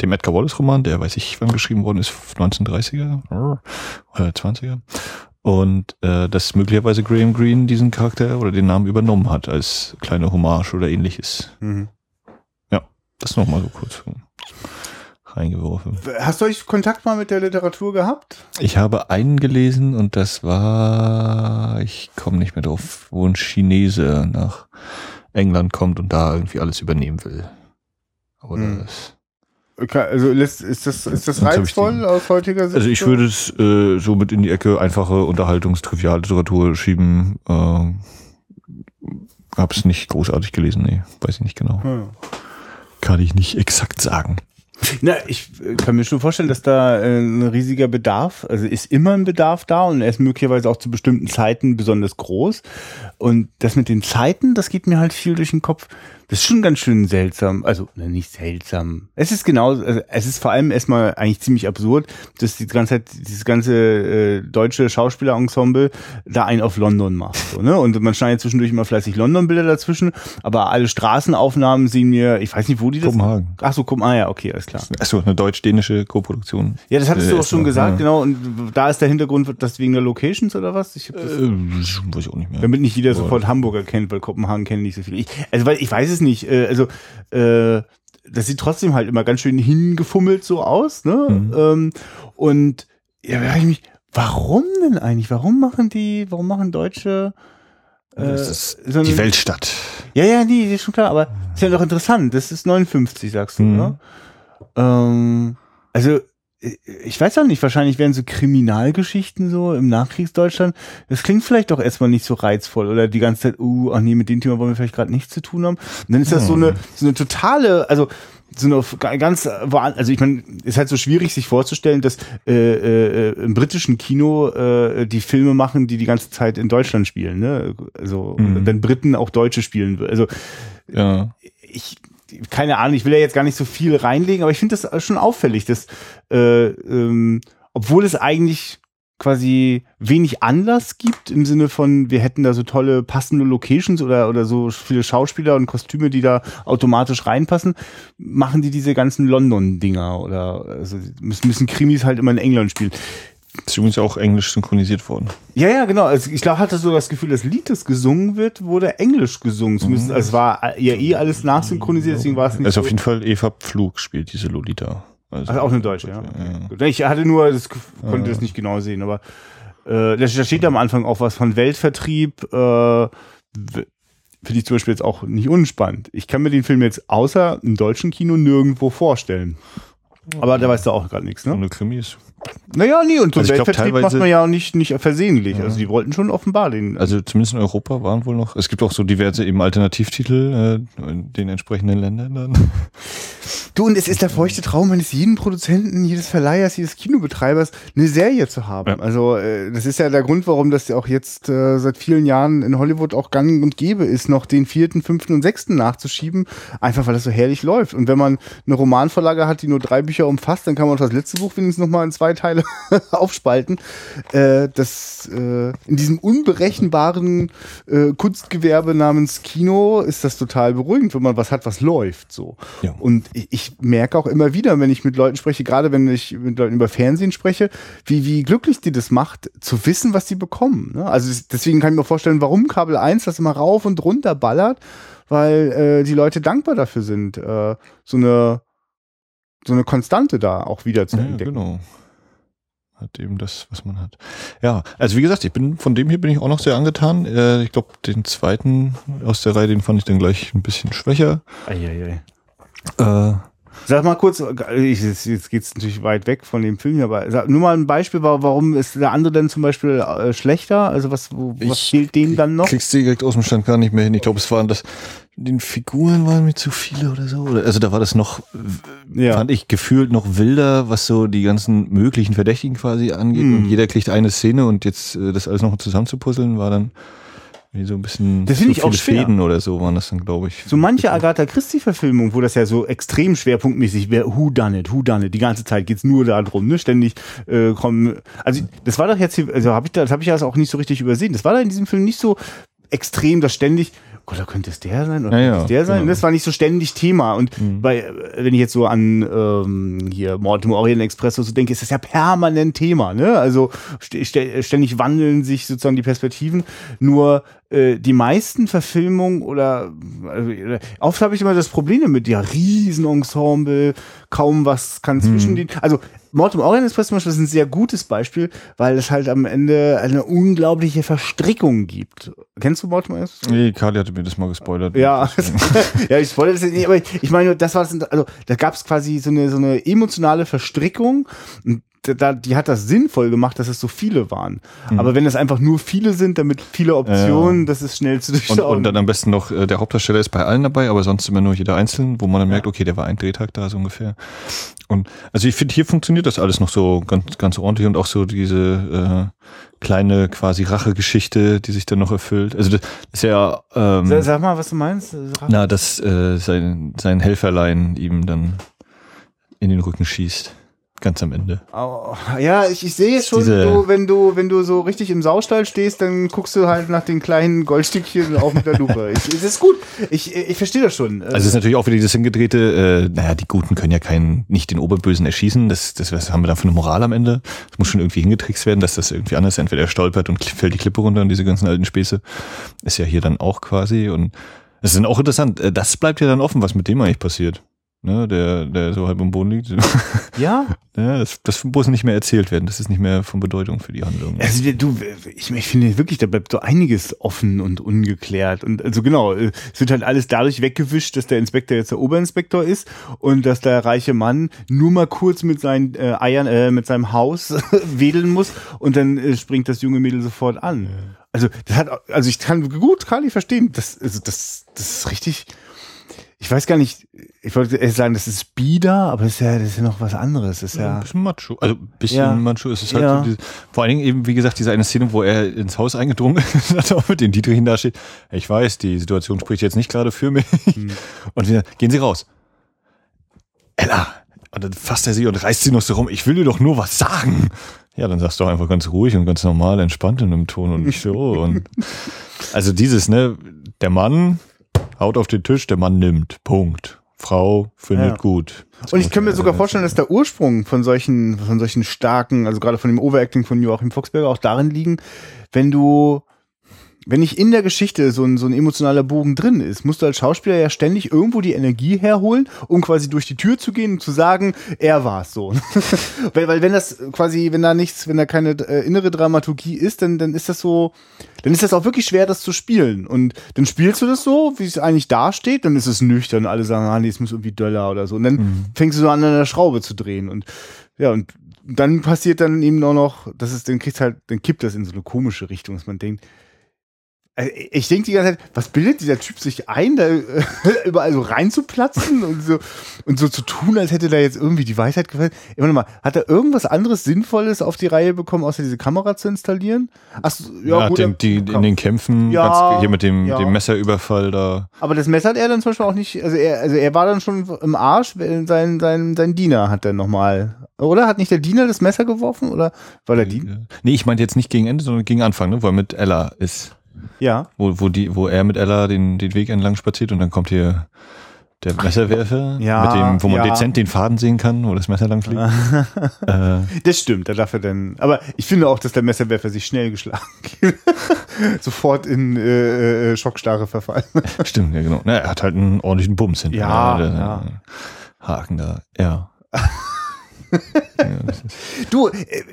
dem Edgar Wallace Roman, der weiß ich wann geschrieben worden ist, 1930er oder 20er. Und äh, dass möglicherweise Graham Greene diesen Charakter oder den Namen übernommen hat als kleine Hommage oder ähnliches. Mhm. Ja, das nochmal so kurz reingeworfen. Hast du euch Kontakt mal mit der Literatur gehabt? Ich habe einen gelesen und das war, ich komme nicht mehr drauf, wo ein Chinese nach England kommt und da irgendwie alles übernehmen will. Aber mhm. das also ist das, ist das reizvoll aus heutiger Sicht? Also ich würde es äh, so mit in die Ecke einfache Unterhaltungstrivialliteratur schieben. Äh, hab's nicht großartig gelesen, nee, weiß ich nicht genau. Hm. Kann ich nicht exakt sagen. Na, ich kann mir schon vorstellen, dass da äh, ein riesiger Bedarf, also ist immer ein Bedarf da und er ist möglicherweise auch zu bestimmten Zeiten besonders groß. Und das mit den Zeiten, das geht mir halt viel durch den Kopf. Das ist schon ganz schön seltsam. Also, ne, nicht seltsam. Es ist genau, also es ist vor allem erstmal eigentlich ziemlich absurd, dass die ganze Zeit, dieses ganze äh, deutsche Schauspielerensemble da einen auf London macht. So, ne? Und man schneidet zwischendurch immer fleißig London-Bilder dazwischen, aber alle Straßenaufnahmen sehen mir, ich weiß nicht, wo die das. Kopenhagen. Ach so, Kopenhagen, ah ja, okay, alles klar. Achso, eine deutsch-dänische Koproduktion. Ja, das hattest äh, du auch schon gesagt, ja. genau. Und da ist der Hintergrund, das wegen der Locations oder was? Ich hab das, äh, weiß ich auch nicht mehr. Damit nicht jeder sofort Hamburger kennt, weil Kopenhagen kennen nicht so viele. Ich, also, weil ich weiß es nicht. Äh, also, äh, das sieht trotzdem halt immer ganz schön hingefummelt so aus, ne? Mhm. Ähm, und ja, da ich mich, warum denn eigentlich? Warum machen die, warum machen Deutsche äh, das ist so die Weltstadt. Ja, ja, die, die ist schon klar, aber ist ja doch interessant. Das ist 59, sagst du, mhm. ne? Ähm, also ich weiß auch nicht, wahrscheinlich wären so Kriminalgeschichten so im Nachkriegsdeutschland. Das klingt vielleicht doch erstmal nicht so reizvoll oder die ganze Zeit, uh, ach nee, mit dem Thema wollen wir vielleicht gerade nichts zu tun haben. Und dann ist das so eine, so eine totale, also so eine ganz, also ich meine, ist halt so schwierig sich vorzustellen, dass äh, äh, im britischen Kino äh, die Filme machen, die die ganze Zeit in Deutschland spielen, ne? Also mhm. wenn Briten auch Deutsche spielen, also ja. ich keine Ahnung, ich will ja jetzt gar nicht so viel reinlegen, aber ich finde das schon auffällig, dass äh, ähm, obwohl es eigentlich quasi wenig Anlass gibt im Sinne von, wir hätten da so tolle passende Locations oder, oder so viele Schauspieler und Kostüme, die da automatisch reinpassen, machen die diese ganzen London-Dinger oder also müssen Krimis halt immer in England spielen. Ist übrigens auch englisch synchronisiert worden. Ja, ja, genau. Also ich glaube, hatte so das Gefühl, das Lied, das gesungen wird, wurde englisch gesungen. Zumindest, mhm. es war ja eh alles nachsynchronisiert, deswegen war es nicht. Also so auf jeden Fall Eva Pflug spielt diese Lolita. Also, also auch eine Deutsche, ja. ja. Ich hatte nur, das konnte ja. das nicht genau sehen, aber äh, da steht am Anfang auch was von Weltvertrieb. Äh, Finde ich zum Beispiel jetzt auch nicht unspannend. Ich kann mir den Film jetzt außer im deutschen Kino nirgendwo vorstellen. Aber da weißt du auch gerade nichts, ne? Ohne Krimis. Naja, nie. Und so Also glaub, Weltvertrieb macht man ja auch nicht, nicht versehentlich. Also die wollten schon offenbar den. Also zumindest in Europa waren wohl noch. Es gibt auch so diverse eben Alternativtitel äh, in den entsprechenden Ländern dann. Du, und es ist der feuchte Traum eines jeden Produzenten, jedes Verleihers, jedes Kinobetreibers, eine Serie zu haben. Ja. Also äh, das ist ja der Grund, warum das ja auch jetzt äh, seit vielen Jahren in Hollywood auch gang und gäbe ist, noch den vierten, fünften und sechsten nachzuschieben, einfach weil das so herrlich läuft. Und wenn man eine Romanvorlage hat, die nur drei Bücher umfasst, dann kann man auch das letzte Buch wenigstens nochmal in zwei Teile aufspalten. Äh, das äh, in diesem unberechenbaren äh, Kunstgewerbe namens Kino ist das total beruhigend, wenn man was hat, was läuft so. Ja. Und ich, ich merke auch immer wieder, wenn ich mit Leuten spreche, gerade wenn ich mit Leuten über Fernsehen spreche, wie, wie glücklich die das macht, zu wissen, was sie bekommen. Ne? Also es- deswegen kann ich mir vorstellen, warum Kabel 1 das immer rauf und runter ballert, weil äh, die Leute dankbar dafür sind, äh, so eine so eine Konstante da auch wieder zu Ja, entdecken. genau. Hat eben das, was man hat. Ja, also wie gesagt, ich bin von dem hier bin ich auch noch sehr angetan. Äh, ich glaube, den zweiten aus der Reihe, den fand ich dann gleich ein bisschen schwächer. Eieiei. Äh, Sag mal kurz, ich, jetzt, geht's natürlich weit weg von dem Film hier, aber sag, nur mal ein Beispiel, wa- warum ist der andere denn zum Beispiel äh, schlechter? Also was, was Ich fehlt dem dann noch? kriegst du direkt aus dem Stand gar nicht mehr hin. Ich glaube, es waren das, den Figuren waren mir zu viele oder so. Also da war das noch, Ja. fand ich gefühlt noch wilder, was so die ganzen möglichen Verdächtigen quasi angeht. Hm. Und jeder kriegt eine Szene und jetzt äh, das alles noch zusammenzupuzzeln war dann so ein bisschen Das zu ich auch schwer. Fäden oder so waren das dann, glaube ich. So manche Agatha Christie-Verfilmung, wo das ja so extrem schwerpunktmäßig wäre, who done it, who done it, die ganze Zeit geht's nur darum, ne? Ständig äh, kommen. Also das war doch jetzt hier, also habe ich das habe ich das auch nicht so richtig übersehen. Das war da in diesem Film nicht so extrem, dass ständig Gott, da könnte es der sein oder Ja, könnte es der sein. genau. Das war nicht so ständig Thema. Und bei, äh, wenn ich jetzt so an ähm, hier Mord im Orient Express so denke, ist das ja permanent Thema. Ne? Also st st ständig wandeln sich sozusagen die Perspektiven. Nur äh, die meisten Verfilmungen oder, oder oft habe ich immer das Problem damit, ja, Riesenensemble, kaum was kann zwischen den. Also Mord im Orient Express zum Beispiel ist ein sehr gutes Beispiel, weil es halt am Ende eine unglaubliche Verstrickung gibt. Kennst du Mord im Orient Express? Nee, Kali hatte mir das mal gespoilert. Ja, ja, ich spoilere das nicht, aber ich meine, das war das, also da gab es quasi so eine so eine emotionale Verstrickung. Und da, die hat das sinnvoll gemacht, dass es so viele waren. Aber wenn es einfach nur viele sind, damit viele Optionen, das ist schnell zu Und, durchschauen. und dann am besten noch, äh, der Hauptdarsteller ist bei allen dabei, aber sonst immer nur jeder einzeln, wo man dann merkt, okay, der war ein Drehtag da so ungefähr. Und also ich finde, hier funktioniert das alles noch so ganz, ganz ordentlich und auch so diese äh, kleine quasi Rachegeschichte, die sich dann noch erfüllt. Also das ist ja ähm, Sag- Sag mal, was du meinst. na, dass äh, sein, sein Helferlein ihm dann in den Rücken schießt. Ganz am Ende. Au, Ja, ich, ich sehe schon, du, wenn du, wenn du so richtig im Saustall stehst, dann guckst du halt nach den kleinen Goldstückchen auch mit der Lupe. Ich, es ist gut. Ich, ich verstehe das schon. Also es ist natürlich auch wieder dieses hingedrehte, äh, naja, die Guten können ja keinen, nicht den Oberbösen erschießen. Das, das was haben wir dann für eine Moral am Ende. Es muss schon irgendwie hingetrickst werden, dass das irgendwie anders ist. Entweder er stolpert und fällt die Klippe runter und diese ganzen alten Späße. Ist ja hier dann auch quasi. Und es ist dann auch interessant. äh, Das bleibt ja dann offen, was mit dem eigentlich passiert. Ne, der, der so halb am Boden liegt. ja, ja, das, das muss nicht mehr erzählt werden. Das ist nicht mehr von Bedeutung für die Handlung. Also du, ich, ich finde wirklich, da bleibt so einiges offen und ungeklärt. Und also genau, es wird halt alles dadurch weggewischt, dass der Inspektor jetzt der Oberinspektor ist und dass der reiche Mann nur mal kurz mit seinen äh, Eiern, äh, mit seinem Haus wedeln muss und dann äh, springt das junge Mädel sofort an. Also das hat, also ich kann gut, kann ich verstehen. Das, also das, das ist richtig. Ich weiß gar nicht, ich wollte sagen, das ist Speeder, aber das ist ja, das ist ja noch was anderes. Das ist Ja, ja. ein bisschen Macho. Also ein bisschen Ja. Macho ist es halt Ja. so diese, vor allen Dingen eben, wie gesagt, diese eine Szene, wo er ins Haus eingedrungen ist dann auch mit den Dietrichen da steht. Ich weiß, die Situation spricht jetzt nicht gerade für mich. Und wir, gehen Sie raus. Ella. Und dann fasst er sie und reißt sie noch so rum. Ich will dir doch nur was sagen. Ja, dann sagst du einfach ganz ruhig und ganz normal, entspannt in einem Ton und nicht so. Und also dieses, ne, der Mann haut auf den Tisch, der Mann nimmt. Punkt. Frau findet Ja. gut. Und ich kann mir sogar vorstellen, dass der Ursprung von solchen, von solchen starken, also gerade von dem Overacting von Joachim Fuchsberger auch darin liegen, wenn du, wenn nicht in der Geschichte so ein, so ein emotionaler Bogen drin ist, musst du als Schauspieler ja ständig irgendwo die Energie herholen, um quasi durch die Tür zu gehen und zu sagen, er war es so. weil, weil wenn das quasi, wenn da nichts, wenn da keine äh, innere Dramaturgie ist, dann, dann ist das so, dann ist das auch wirklich schwer, das zu spielen. Und dann spielst du das so, wie es eigentlich dasteht, dann ist es nüchtern, alle sagen, ah nee, es muss irgendwie döller oder so. Und dann mhm. fängst du so an, an der Schraube zu drehen. Und ja, und dann passiert dann eben auch noch, das ist, dann kriegst halt, dann kippt das in so eine komische Richtung, dass man denkt, ich denke die ganze Zeit, was bildet dieser Typ sich ein, da überall so reinzuplatzen und so, und so zu tun, als hätte da jetzt irgendwie die Weisheit gefällt. Immer noch mal, hat er irgendwas anderes Sinnvolles auf die Reihe bekommen, außer diese Kamera zu installieren? Ach, ja, ja gut, den, die, in den Kämpfen, ja, ganz, hier mit dem, ja. dem Messerüberfall da. Aber das Messer hat er dann zum Beispiel auch nicht, also er, also er war dann schon im Arsch, sein, sein, sein Diener hat dann nochmal, oder? Hat nicht der Diener das Messer geworfen, oder war der Diener? Nee, ich meinte jetzt nicht gegen Ende, sondern gegen Anfang, ne, wo er mit Ella ist. Ja. Wo, wo, die, wo er mit Ella den, den Weg entlang spaziert und dann kommt hier der Messerwerfer, ja, mit dem, wo man ja. dezent den Faden sehen kann, wo das Messer lang fliegt. äh. Das stimmt, da darf er dann. Aber ich finde auch, dass der Messerwerfer sich schnell geschlagen sofort in äh, äh, Schockstarre verfallen. Stimmt, ja genau. Na, er hat halt einen ordentlichen Bums hinten. Ja, ja, ja. Haken da, ja. du,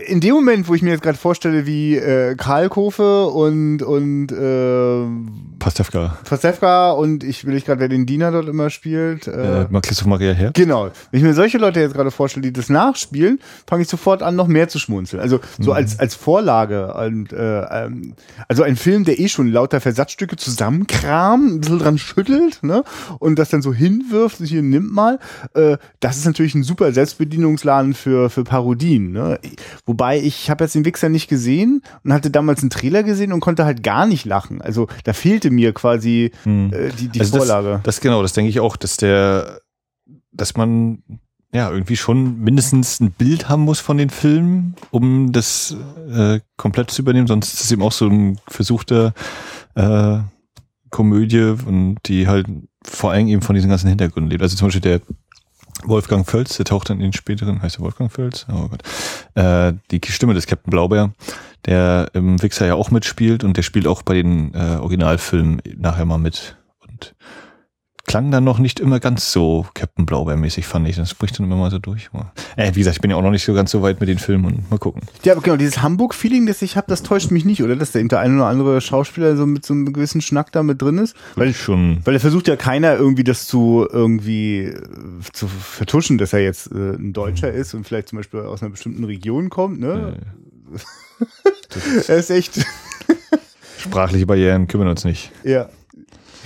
in dem Moment, wo ich mir jetzt gerade vorstelle, wie äh, Karlkofe und und äh, Pastewka. Pastewka und ich will ich gerade, wer den Diener dort immer spielt. Äh, äh, Christoph Maria Herr. Genau. Wenn ich mir solche Leute jetzt gerade vorstelle, die das nachspielen, fange ich sofort an, noch mehr zu schmunzeln. Also so mhm. als als Vorlage und äh, ähm, also ein Film, der eh schon lauter Versatzstücke zusammenkramt, ein bisschen dran schüttelt, ne? Und das dann so hinwirft und hier nimmt mal. Äh, das ist natürlich ein super Selbstbedienungsladen für, für Parodien. Ne? Wobei ich habe jetzt den Wichser nicht gesehen und hatte damals einen Trailer gesehen und konnte halt gar nicht lachen. Also da fehlte mir quasi hm. äh, die, die also Vorlage. Das, das genau, das denke ich auch, dass der, dass man ja irgendwie schon mindestens ein Bild haben muss von den Filmen, um das äh, komplett zu übernehmen. Sonst ist es eben auch so ein versuchter äh, Komödie und die halt vor allem eben von diesen ganzen Hintergründen lebt. Also zum Beispiel der Wolfgang Völz, der taucht dann in den späteren, heißt er Wolfgang Völz? Oh Gott. Äh, die Stimme des Captain Blaubeer, der im Wixer ja auch mitspielt und der spielt auch bei den äh, Originalfilmen nachher mal mit. Und klang dann noch nicht immer ganz so Captain Blaubeer-mäßig, fand ich. Das spricht dann immer mal so durch. Äh, wie gesagt, ich bin ja auch noch nicht so ganz so weit mit den Filmen und mal gucken. Ja, aber genau, dieses Hamburg-Feeling, das ich habe, das täuscht mich nicht, oder? Dass der eine oder andere Schauspieler so mit so einem gewissen Schnack da mit drin ist. Weil, schon. weil er versucht ja keiner irgendwie das zu irgendwie äh, zu vertuschen, dass er jetzt äh, ein Deutscher mhm. ist und vielleicht zum Beispiel aus einer bestimmten Region kommt, ne? Äh, er ist echt. Sprachliche Barrieren kümmern uns nicht. Ja.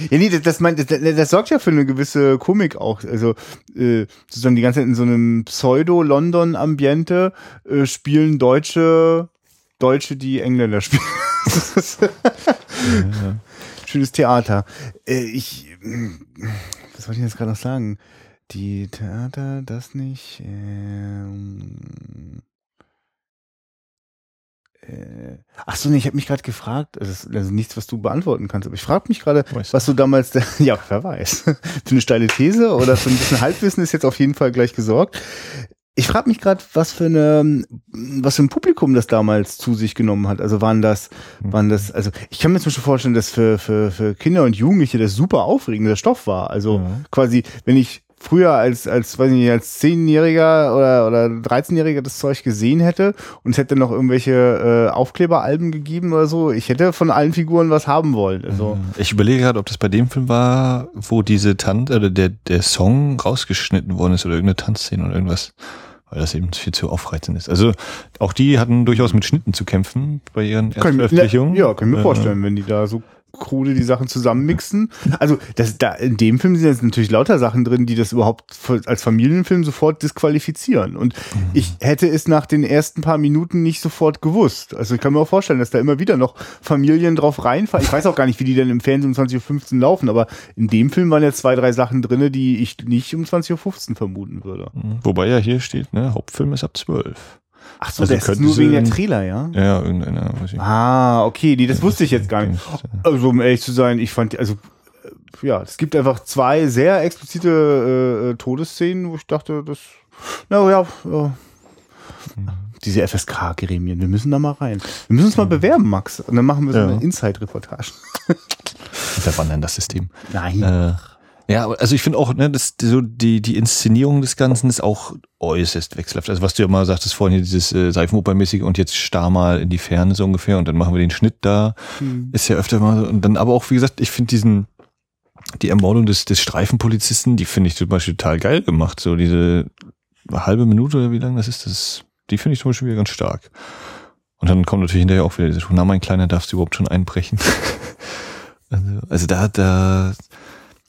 Ja, nee, das, das, mein, das, das sorgt ja für eine gewisse Komik auch. Also äh, sozusagen die ganze Zeit in so einem Pseudo-London-Ambiente äh, spielen Deutsche, Deutsche, die Engländer spielen. ja. Schönes Theater. Äh, ich, was wollte ich jetzt gerade noch sagen? Die Theater, das nicht. Ähm, äh, ach so, nee, ich habe mich gerade gefragt, das ist also nichts, was du beantworten kannst, aber ich frage mich gerade, was du damals, ja, wer weiß, für eine steile These oder für ein bisschen Halbwissen ist jetzt auf jeden Fall gleich gesorgt. Ich frage mich gerade, was für eine, was für ein Publikum das damals zu sich genommen hat. Also waren das, hm. waren das, also ich kann mir zum Beispiel vorstellen, dass für, für, für Kinder und Jugendliche das super aufregender Stoff war. Also ja. quasi, wenn ich früher als, als, weiß ich nicht, als Zehnjähriger oder, oder 13-Jähriger das Zeug gesehen hätte und es hätte noch irgendwelche äh, Aufkleberalben gegeben oder so, ich hätte von allen Figuren was haben wollen. Also. Mhm. Ich überlege gerade, ob das bei dem Film war, wo diese Tanz, oder der, der Song rausgeschnitten worden ist oder irgendeine Tanzszene oder irgendwas weil das eben viel zu aufreizend ist. Also auch die hatten durchaus mit Schnitten zu kämpfen bei ihren Erstveröffentlichungen. Ja, kann ich mir vorstellen, wenn die da so krude die Sachen zusammenmixen. Also das, da, in dem Film sind jetzt natürlich lauter Sachen drin, die das überhaupt als Familienfilm sofort disqualifizieren. Und ich hätte es nach den ersten paar Minuten nicht sofort gewusst. Also ich kann mir auch vorstellen, dass da immer wieder noch Familien drauf reinfallen. Ich weiß auch gar nicht, wie die denn im Fernsehen um 20.15 Uhr laufen, aber in dem Film waren ja zwei, drei Sachen drin, die ich nicht um 20.15 Uhr vermuten würde. Mhm. Wobei ja hier steht, ne, Hauptfilm ist ab 12. Ach so, also das ist nur wegen der Trailer, ja? Ja, irgendeiner. Weiß ich. Ah, okay, die, das wusste ich jetzt gar nicht. Also um ehrlich zu sein, ich fand, also äh, ja, es gibt einfach zwei sehr explizite äh, äh Todesszenen, wo ich dachte, das, na ja, ja diese FSK-Gremien. Wir müssen da mal rein. Wir müssen uns mal bewerben, Max. Und dann machen wir so ja. eine Inside-Reportage. Da wandern das System. Nein. Äh, ja, also ich finde auch, ne, das, so die, die Inszenierung des Ganzen ist auch äußerst wechselhaft. Also was du ja mal sagtest vorhin, hier dieses äh, Seifenopernmäßige und jetzt starr mal in die Ferne so ungefähr und dann machen wir den Schnitt da. Hm. Ist ja öfter mal so. Und dann aber auch, wie gesagt, ich finde diesen, die Ermordung des, des Streifenpolizisten, die finde ich zum Beispiel total geil gemacht. So diese halbe Minute oder wie lang das ist, das, die finde ich zum Beispiel wieder ganz stark. Und dann kommt natürlich hinterher auch wieder diese, na mein Kleiner, darfst du überhaupt schon einbrechen? also, also da, da,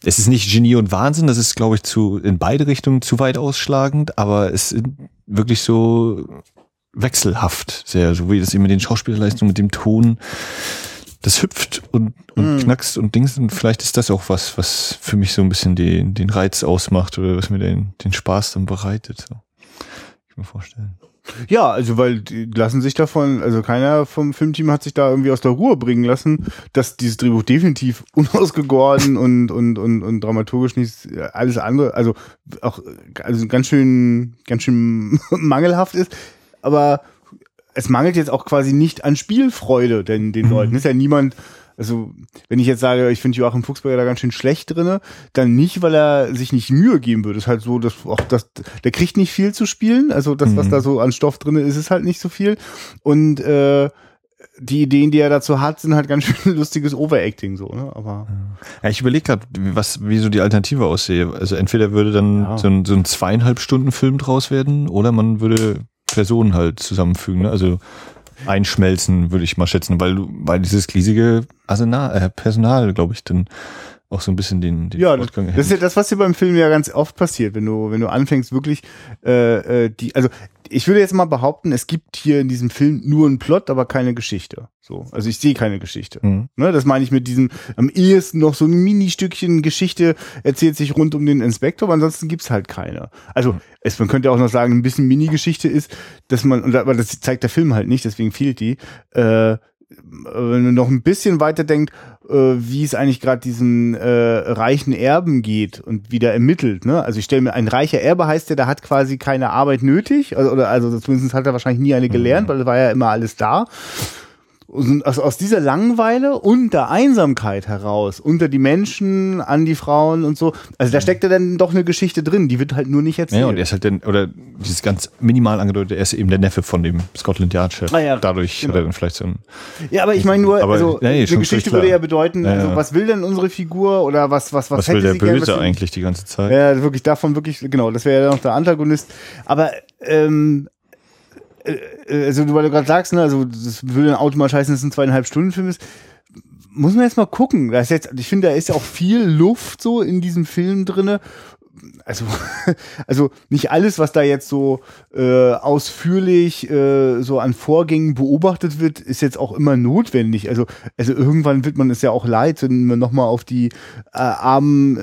es ist nicht Genie und Wahnsinn, das ist, glaube ich, zu in beide Richtungen zu weit ausschlagend, aber es ist wirklich so wechselhaft, sehr, so wie das eben mit den Schauspielerleistungen, mit dem Ton, das hüpft und, und mm. knackst und Dings. Und vielleicht ist das auch was, was für mich so ein bisschen den, den Reiz ausmacht oder was mir den, den Spaß dann bereitet. So. Ich kann mir vorstellen. Ja, also weil die lassen sich davon, also keiner vom Filmteam hat sich da irgendwie aus der Ruhe bringen lassen, dass dieses Drehbuch definitiv unausgegoren und, und, und, und dramaturgisch nicht alles andere, also auch also ganz schön, ganz schön mangelhaft ist. Aber es mangelt jetzt auch quasi nicht an Spielfreude denn den mhm. Leuten. Ist ja niemand, also wenn ich jetzt sage, ich finde Joachim Fuchsberger da ganz schön schlecht drinne, dann nicht, weil er sich nicht Mühe geben würde. Es ist halt so, dass auch das, der kriegt nicht viel zu spielen. Also das, mhm. was da so an Stoff drinne ist, ist halt nicht so viel. Und äh, die Ideen, die er dazu hat, sind halt ganz schön lustiges Overacting so, ne? Aber ja, ich überlege gerade, was wie so die Alternative aussehe. Also entweder würde dann ja. so, ein, so ein zweieinhalb Stunden Film draus werden, oder man würde Personen halt zusammenfügen. Ne? Also einschmelzen, würde ich mal schätzen, weil weil dieses riesige Arsenal, äh, Personal, glaube ich, dann auch so ein bisschen den, den ja, Fortgang das ist ja das, was hier beim Film ja ganz oft passiert, wenn du wenn du anfängst wirklich äh, äh, die also ich würde jetzt mal behaupten, es gibt hier in diesem Film nur einen Plot, aber keine Geschichte. So, also ich sehe keine Geschichte. Mhm. Ne, das meine ich mit diesem am ehesten noch so ein Mini-Stückchen Geschichte erzählt sich rund um den Inspektor, aber ansonsten gibt's halt keine. Also mhm. es, man könnte auch noch sagen, ein bisschen Mini-Geschichte ist, dass man, aber das zeigt der Film halt nicht, deswegen fehlt die. Äh, wenn man noch ein bisschen weiter denkt, wie es eigentlich gerade diesen äh, reichen Erben geht und wie der ermittelt. Ne? Also ich stelle mir, ein reicher Erbe heißt ja, der hat quasi keine Arbeit nötig, also, oder also zumindest hat er wahrscheinlich nie eine gelernt, mhm. weil es war ja immer alles da aus, aus dieser Langeweile und der Einsamkeit heraus, unter die Menschen, an die Frauen und so. Also da steckt ja dann doch eine Geschichte drin, die wird halt nur nicht erzählt. Ja, und er ist halt dann, oder dieses ganz minimal angedeutet, er ist eben der Neffe von dem Scotland Yard-Chef. Ah, ja, Dadurch genau. hat er dann vielleicht so ein. Ja, aber ich meine nur, aber, also ja, nee, eine Geschichte würde ja bedeuten, ja, also was will denn unsere Figur oder was, was, was, was will der Böse gern, eigentlich die ganze Zeit? Ja, wirklich davon wirklich, genau, das wäre ja noch der Antagonist. Aber ähm, äh, also weil du gerade sagst, ne, also das würde ein Auto mal scheißen, dass es ein zweieinhalb Stunden Film ist. Muss man jetzt mal gucken. Das ist jetzt, ich finde, da ist ja auch viel Luft so in diesem Film drinne. Also, also nicht alles, was da jetzt so äh, ausführlich äh, so an Vorgängen beobachtet wird, ist jetzt auch immer notwendig. Also, also irgendwann wird man es ja auch leid, wenn man nochmal auf die äh, Armen,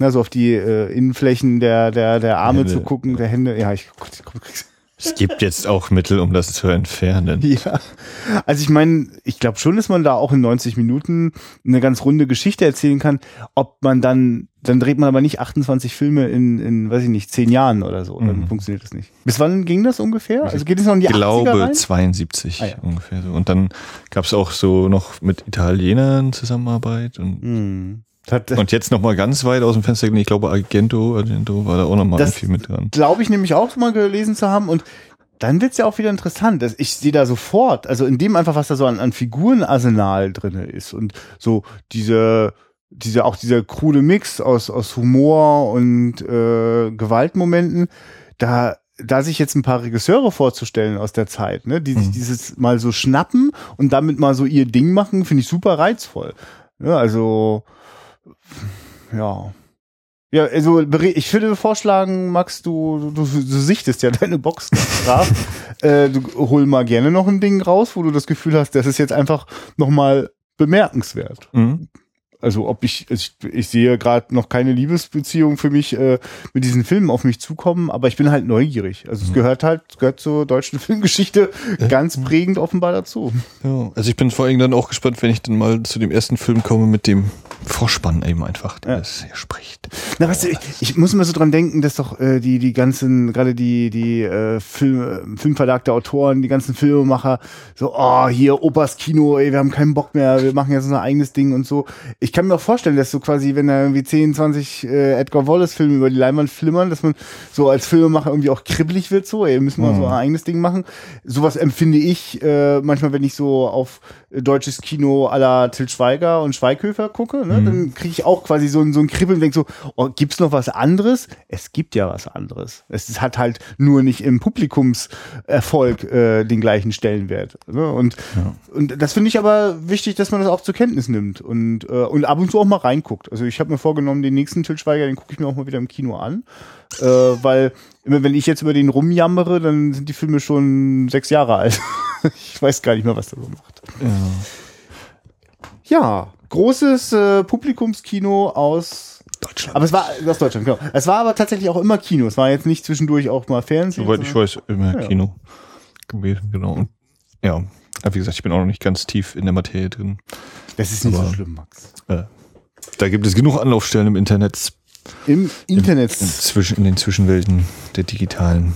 äh, also auf die äh, Innenflächen der, der, der Arme Hände. zu gucken, der Hände. Ja, ich guck, ich guck, es gibt jetzt auch Mittel, um das zu entfernen. Ja. Also ich meine, ich glaube schon, dass man da auch in 90 Minuten eine ganz runde Geschichte erzählen kann. Ob man dann, dann dreht man aber nicht 28 Filme in, in weiß ich nicht, 10 Jahren oder so. Dann mhm. funktioniert das nicht. Bis wann ging das ungefähr? Also geht es noch in die Ich glaube rein? 72 ah, ja. ungefähr so. Und dann gab es auch so noch mit Italienern Zusammenarbeit und mhm. Und jetzt noch mal ganz weit aus dem Fenster ich glaube Argento, Argento war da auch noch mal das irgendwie mit dran. Glaube ich nämlich auch mal gelesen zu haben und dann wird's ja auch wieder interessant. Ich sehe da sofort, also in dem einfach, was da so an, an Figurenarsenal drinne ist und so diese, diese, auch dieser krude Mix aus, aus Humor und äh, Gewaltmomenten, da da sich jetzt ein paar Regisseure vorzustellen aus der Zeit, ne, die sich mhm. dieses mal so schnappen und damit mal so ihr Ding machen, finde ich super reizvoll. Ja, also ja. Ja, also ich würde vorschlagen, Max, du, du, du sichtest ja deine Box brav. äh, du hol mal gerne noch ein Ding raus, wo du das Gefühl hast, das ist jetzt einfach nochmal bemerkenswert. Mhm. Also ob ich, ich, ich sehe gerade noch keine Liebesbeziehung für mich äh, mit diesen Filmen auf mich zukommen, aber ich bin halt neugierig. Also es mhm. gehört halt, gehört zur deutschen Filmgeschichte ganz prägend offenbar dazu. Ja, also ich bin vor allem dann auch gespannt, wenn ich dann mal zu dem ersten Film komme mit dem Vorspann eben einfach, der ja. es hier spricht. Na, weißt du, ich, ich muss immer so dran denken, dass doch äh, die, die ganzen, gerade die, die äh, Film, Filmverlag der Autoren, die ganzen Filmemacher, so, oh, hier, Opas Kino, ey, wir haben keinen Bock mehr, wir machen jetzt unser eigenes Ding und so. Ich kann mir auch vorstellen, dass so quasi, wenn da irgendwie 10, 20 äh, Edgar Wallace-Filme über die Leinwand flimmern, dass man so als Filmemacher irgendwie auch kribbelig wird, so, ey, müssen wir mhm. so ein eigenes Ding machen. Sowas empfinde ich äh, manchmal, wenn ich so auf deutsches Kino aller Til Schweiger und Schweighöfer gucke, ne, mhm. dann kriege ich auch quasi so, so ein Kribbeln und denke so, oh, gibt's noch was anderes? Es gibt ja was anderes. Es hat halt nur nicht im Publikumserfolg äh, den gleichen Stellenwert. Ne? Und, ja. und das finde ich aber wichtig, dass man das auch zur Kenntnis nimmt und, äh, und ab und zu auch mal reinguckt. Also ich habe mir vorgenommen, den nächsten Til Schweiger, den gucke ich mir auch mal wieder im Kino an. Äh, weil immer wenn ich jetzt über den rumjammere, dann sind die Filme schon sechs Jahre alt. ich weiß gar nicht mehr, was der so macht. Ja, ja großes äh, Publikumskino aus Deutschland. Aber es war aus Deutschland, genau. Es war aber tatsächlich auch immer Kino. Es war jetzt nicht zwischendurch auch mal Fernsehen. Soweit ich weiß, immer ja. Kino gewesen, genau. Und ja, wie gesagt, ich bin auch noch nicht ganz tief in der Materie drin. Das ist nicht aber, so schlimm, Max. Äh, da gibt es genug Anlaufstellen im Internet. Im Internet. In, in, zwischen, in den Zwischenwelten der digitalen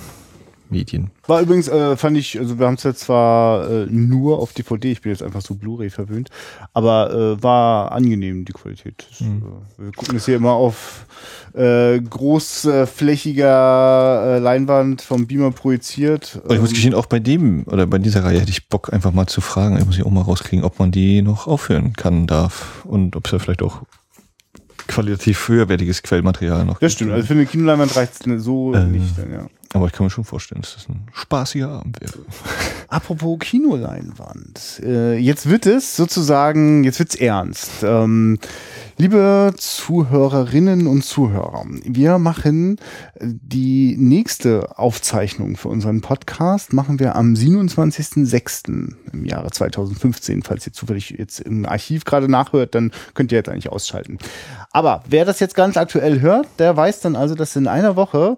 Medien. War übrigens, äh, fand ich, also wir haben es jetzt zwar äh, nur auf DVD, ich bin jetzt einfach so Blu-ray verwöhnt, aber äh, war angenehm die Qualität. Mhm. wir gucken es hier immer auf äh, großflächiger äh, Leinwand vom Beamer projiziert. Aber ich muss ähm, gestehen, auch bei dem oder bei dieser Reihe hätte ich Bock einfach mal zu fragen, ich muss ich auch mal rauskriegen, ob man die noch aufhören kann, darf und ob es da vielleicht auch qualitativ höherwertiges Quellmaterial noch. Das stimmt, also für eine Kinoleinwand reicht es so ähm, nicht. Dann, ja. Aber ich kann mir schon vorstellen, dass das ein spaßiger Abend wäre. Apropos Kinoleinwand. Äh, jetzt wird es sozusagen, jetzt wird's ernst. Ähm, liebe Zuhörerinnen und Zuhörer, wir machen die nächste Aufzeichnung für unseren Podcast, machen wir am 27.06. im Jahre 2015. Falls ihr zufällig jetzt im Archiv gerade nachhört, dann könnt ihr jetzt eigentlich ausschalten. Aber wer das jetzt ganz aktuell hört, der weiß dann also, dass in einer Woche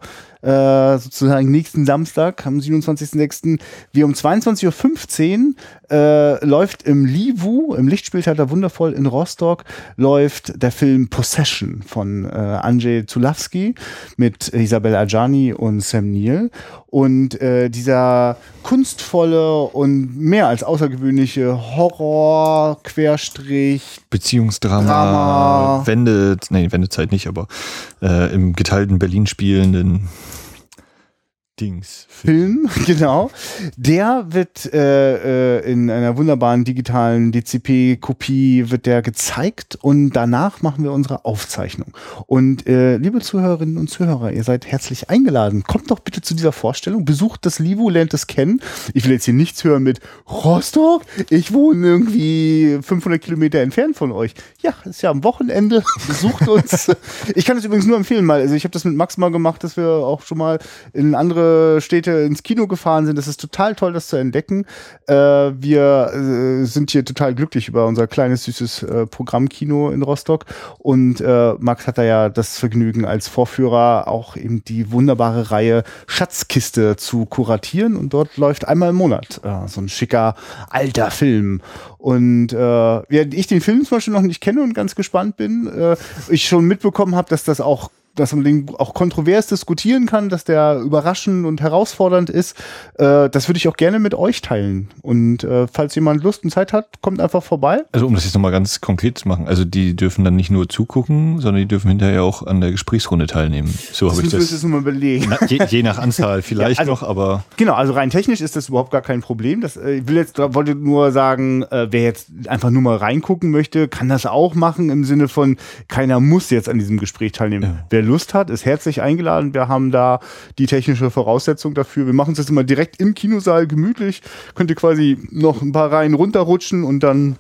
sozusagen nächsten Samstag, am 27.06., wie um 22.15 Uhr äh, läuft im Livu, im Lichtspieltheater Wundervoll in Rostock, läuft der Film Possession von äh, Andrzej Zulawski mit Isabel Adjani und Sam Neill. Und äh, dieser kunstvolle und mehr als außergewöhnliche Horror, Querstrich, Beziehungsdrama, Drama. Wende, nee, Wendezeit nicht, aber äh, im geteilten Berlin spielenden Dings. Film, genau. Der wird äh, äh, in einer wunderbaren digitalen DCP-Kopie wird der gezeigt und danach machen wir unsere Aufzeichnung. Und äh, liebe Zuhörerinnen und Zuhörer, ihr seid herzlich eingeladen. Kommt doch bitte zu dieser Vorstellung, besucht das Livo, lernt es kennen. Ich will jetzt hier nichts hören mit Rostock. Ich wohne irgendwie 500 Kilometer entfernt von euch. Ja, ist ja am Wochenende. Besucht uns. ich kann es übrigens nur empfehlen, mal. Also ich habe das mit Max mal gemacht, dass wir auch schon mal in andere Städte ins Kino gefahren sind. Es ist total toll, das zu entdecken. Äh, wir äh, sind hier total glücklich über unser kleines, süßes äh, Programmkino in Rostock. Und äh, Max hat da ja das Vergnügen, als Vorführer auch eben die wunderbare Reihe Schatzkiste zu kuratieren. Und dort läuft einmal im Monat äh, so ein schicker alter Film. Und äh, während ich den Film zum Beispiel noch nicht kenne und ganz gespannt bin, äh, ich schon mitbekommen habe, dass das auch dass man den auch kontrovers diskutieren kann, dass der überraschend und herausfordernd ist. Äh, das würde ich auch gerne mit euch teilen. Und äh, falls jemand Lust und Zeit hat, kommt einfach vorbei. Also um das jetzt nochmal ganz konkret zu machen, also die dürfen dann nicht nur zugucken, sondern die dürfen hinterher auch an der Gesprächsrunde teilnehmen. So habe ich das. Das mal überlegen. Na, je, je, nach Anzahl vielleicht ja, also, noch, aber. Genau, also rein technisch ist das überhaupt gar kein Problem. Das, äh, ich will jetzt, wollte nur sagen, äh, wer jetzt einfach nur mal reingucken möchte, kann das auch machen im Sinne von, keiner muss jetzt an diesem Gespräch teilnehmen. Ja. Wer Lust hat, ist herzlich eingeladen. Wir haben da die technische Voraussetzung dafür. Wir machen es jetzt immer direkt im Kinosaal gemütlich. Könnt ihr quasi noch ein paar Reihen runterrutschen und dann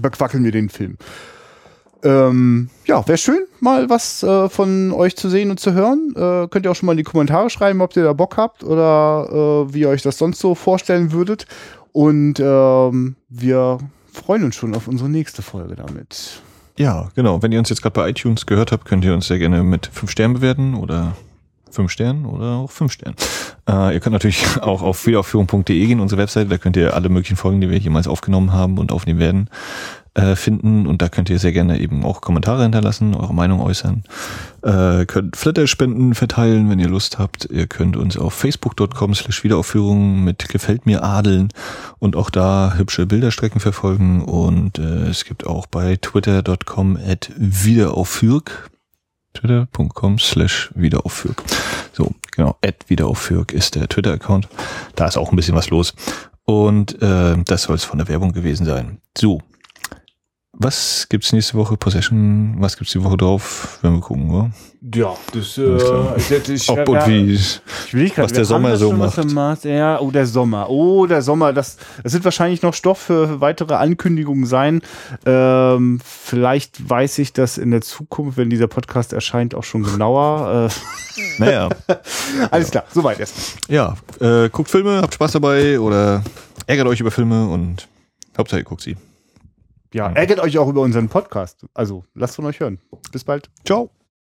bequackeln wir den Film. Ähm, ja, wäre schön, mal was äh, von euch zu sehen und zu hören. Äh, könnt ihr auch schon mal in die Kommentare schreiben, ob ihr da Bock habt oder äh, wie ihr euch das sonst so vorstellen würdet. Und ähm, wir freuen uns schon auf unsere nächste Folge damit. Ja, genau. Wenn ihr uns jetzt gerade bei iTunes gehört habt, könnt ihr uns sehr gerne mit fünf Sternen bewerten oder fünf Sternen oder auch fünf Sternen. Äh, ihr könnt natürlich auch auf wiederaufführung.de gehen, unsere Webseite. Da könnt ihr alle möglichen Folgen, die wir jemals aufgenommen haben und aufnehmen werden, äh, finden und da könnt ihr sehr gerne eben auch Kommentare hinterlassen, eure Meinung äußern. Äh, könnt Flatterspenden verteilen, wenn ihr Lust habt. Ihr könnt uns auf facebook.com slash Wiederaufführung mit Gefällt mir adeln und auch da hübsche Bilderstrecken verfolgen und äh, es gibt auch bei twitter.com at wiederaufführk twitter.com slash wiederaufführk. So, genau, at wiederaufführk ist der Twitter-Account. Da ist auch ein bisschen was los. Und äh, das soll es von der Werbung gewesen sein. So, was gibt's nächste Woche? Possession, was gibt's die Woche drauf? Werden wir gucken, oder? Ja, das, äh, ich, ich, Auch gut, wie, ich will grad, was der Sommer so macht. macht. Ja, oh, der Sommer. Oh, der Sommer. Das, das wird wahrscheinlich noch Stoff für weitere Ankündigungen sein. Ähm, vielleicht weiß ich das in der Zukunft, wenn dieser Podcast erscheint, auch schon genauer. Äh. Naja. Alles klar, soweit erst. Ja, äh, guckt Filme, habt Spaß dabei oder ärgert euch über Filme und Hauptsache ihr guckt sie. Ja, ärgert euch auch über unseren Podcast. Also lasst von euch hören. Bis bald. Ciao.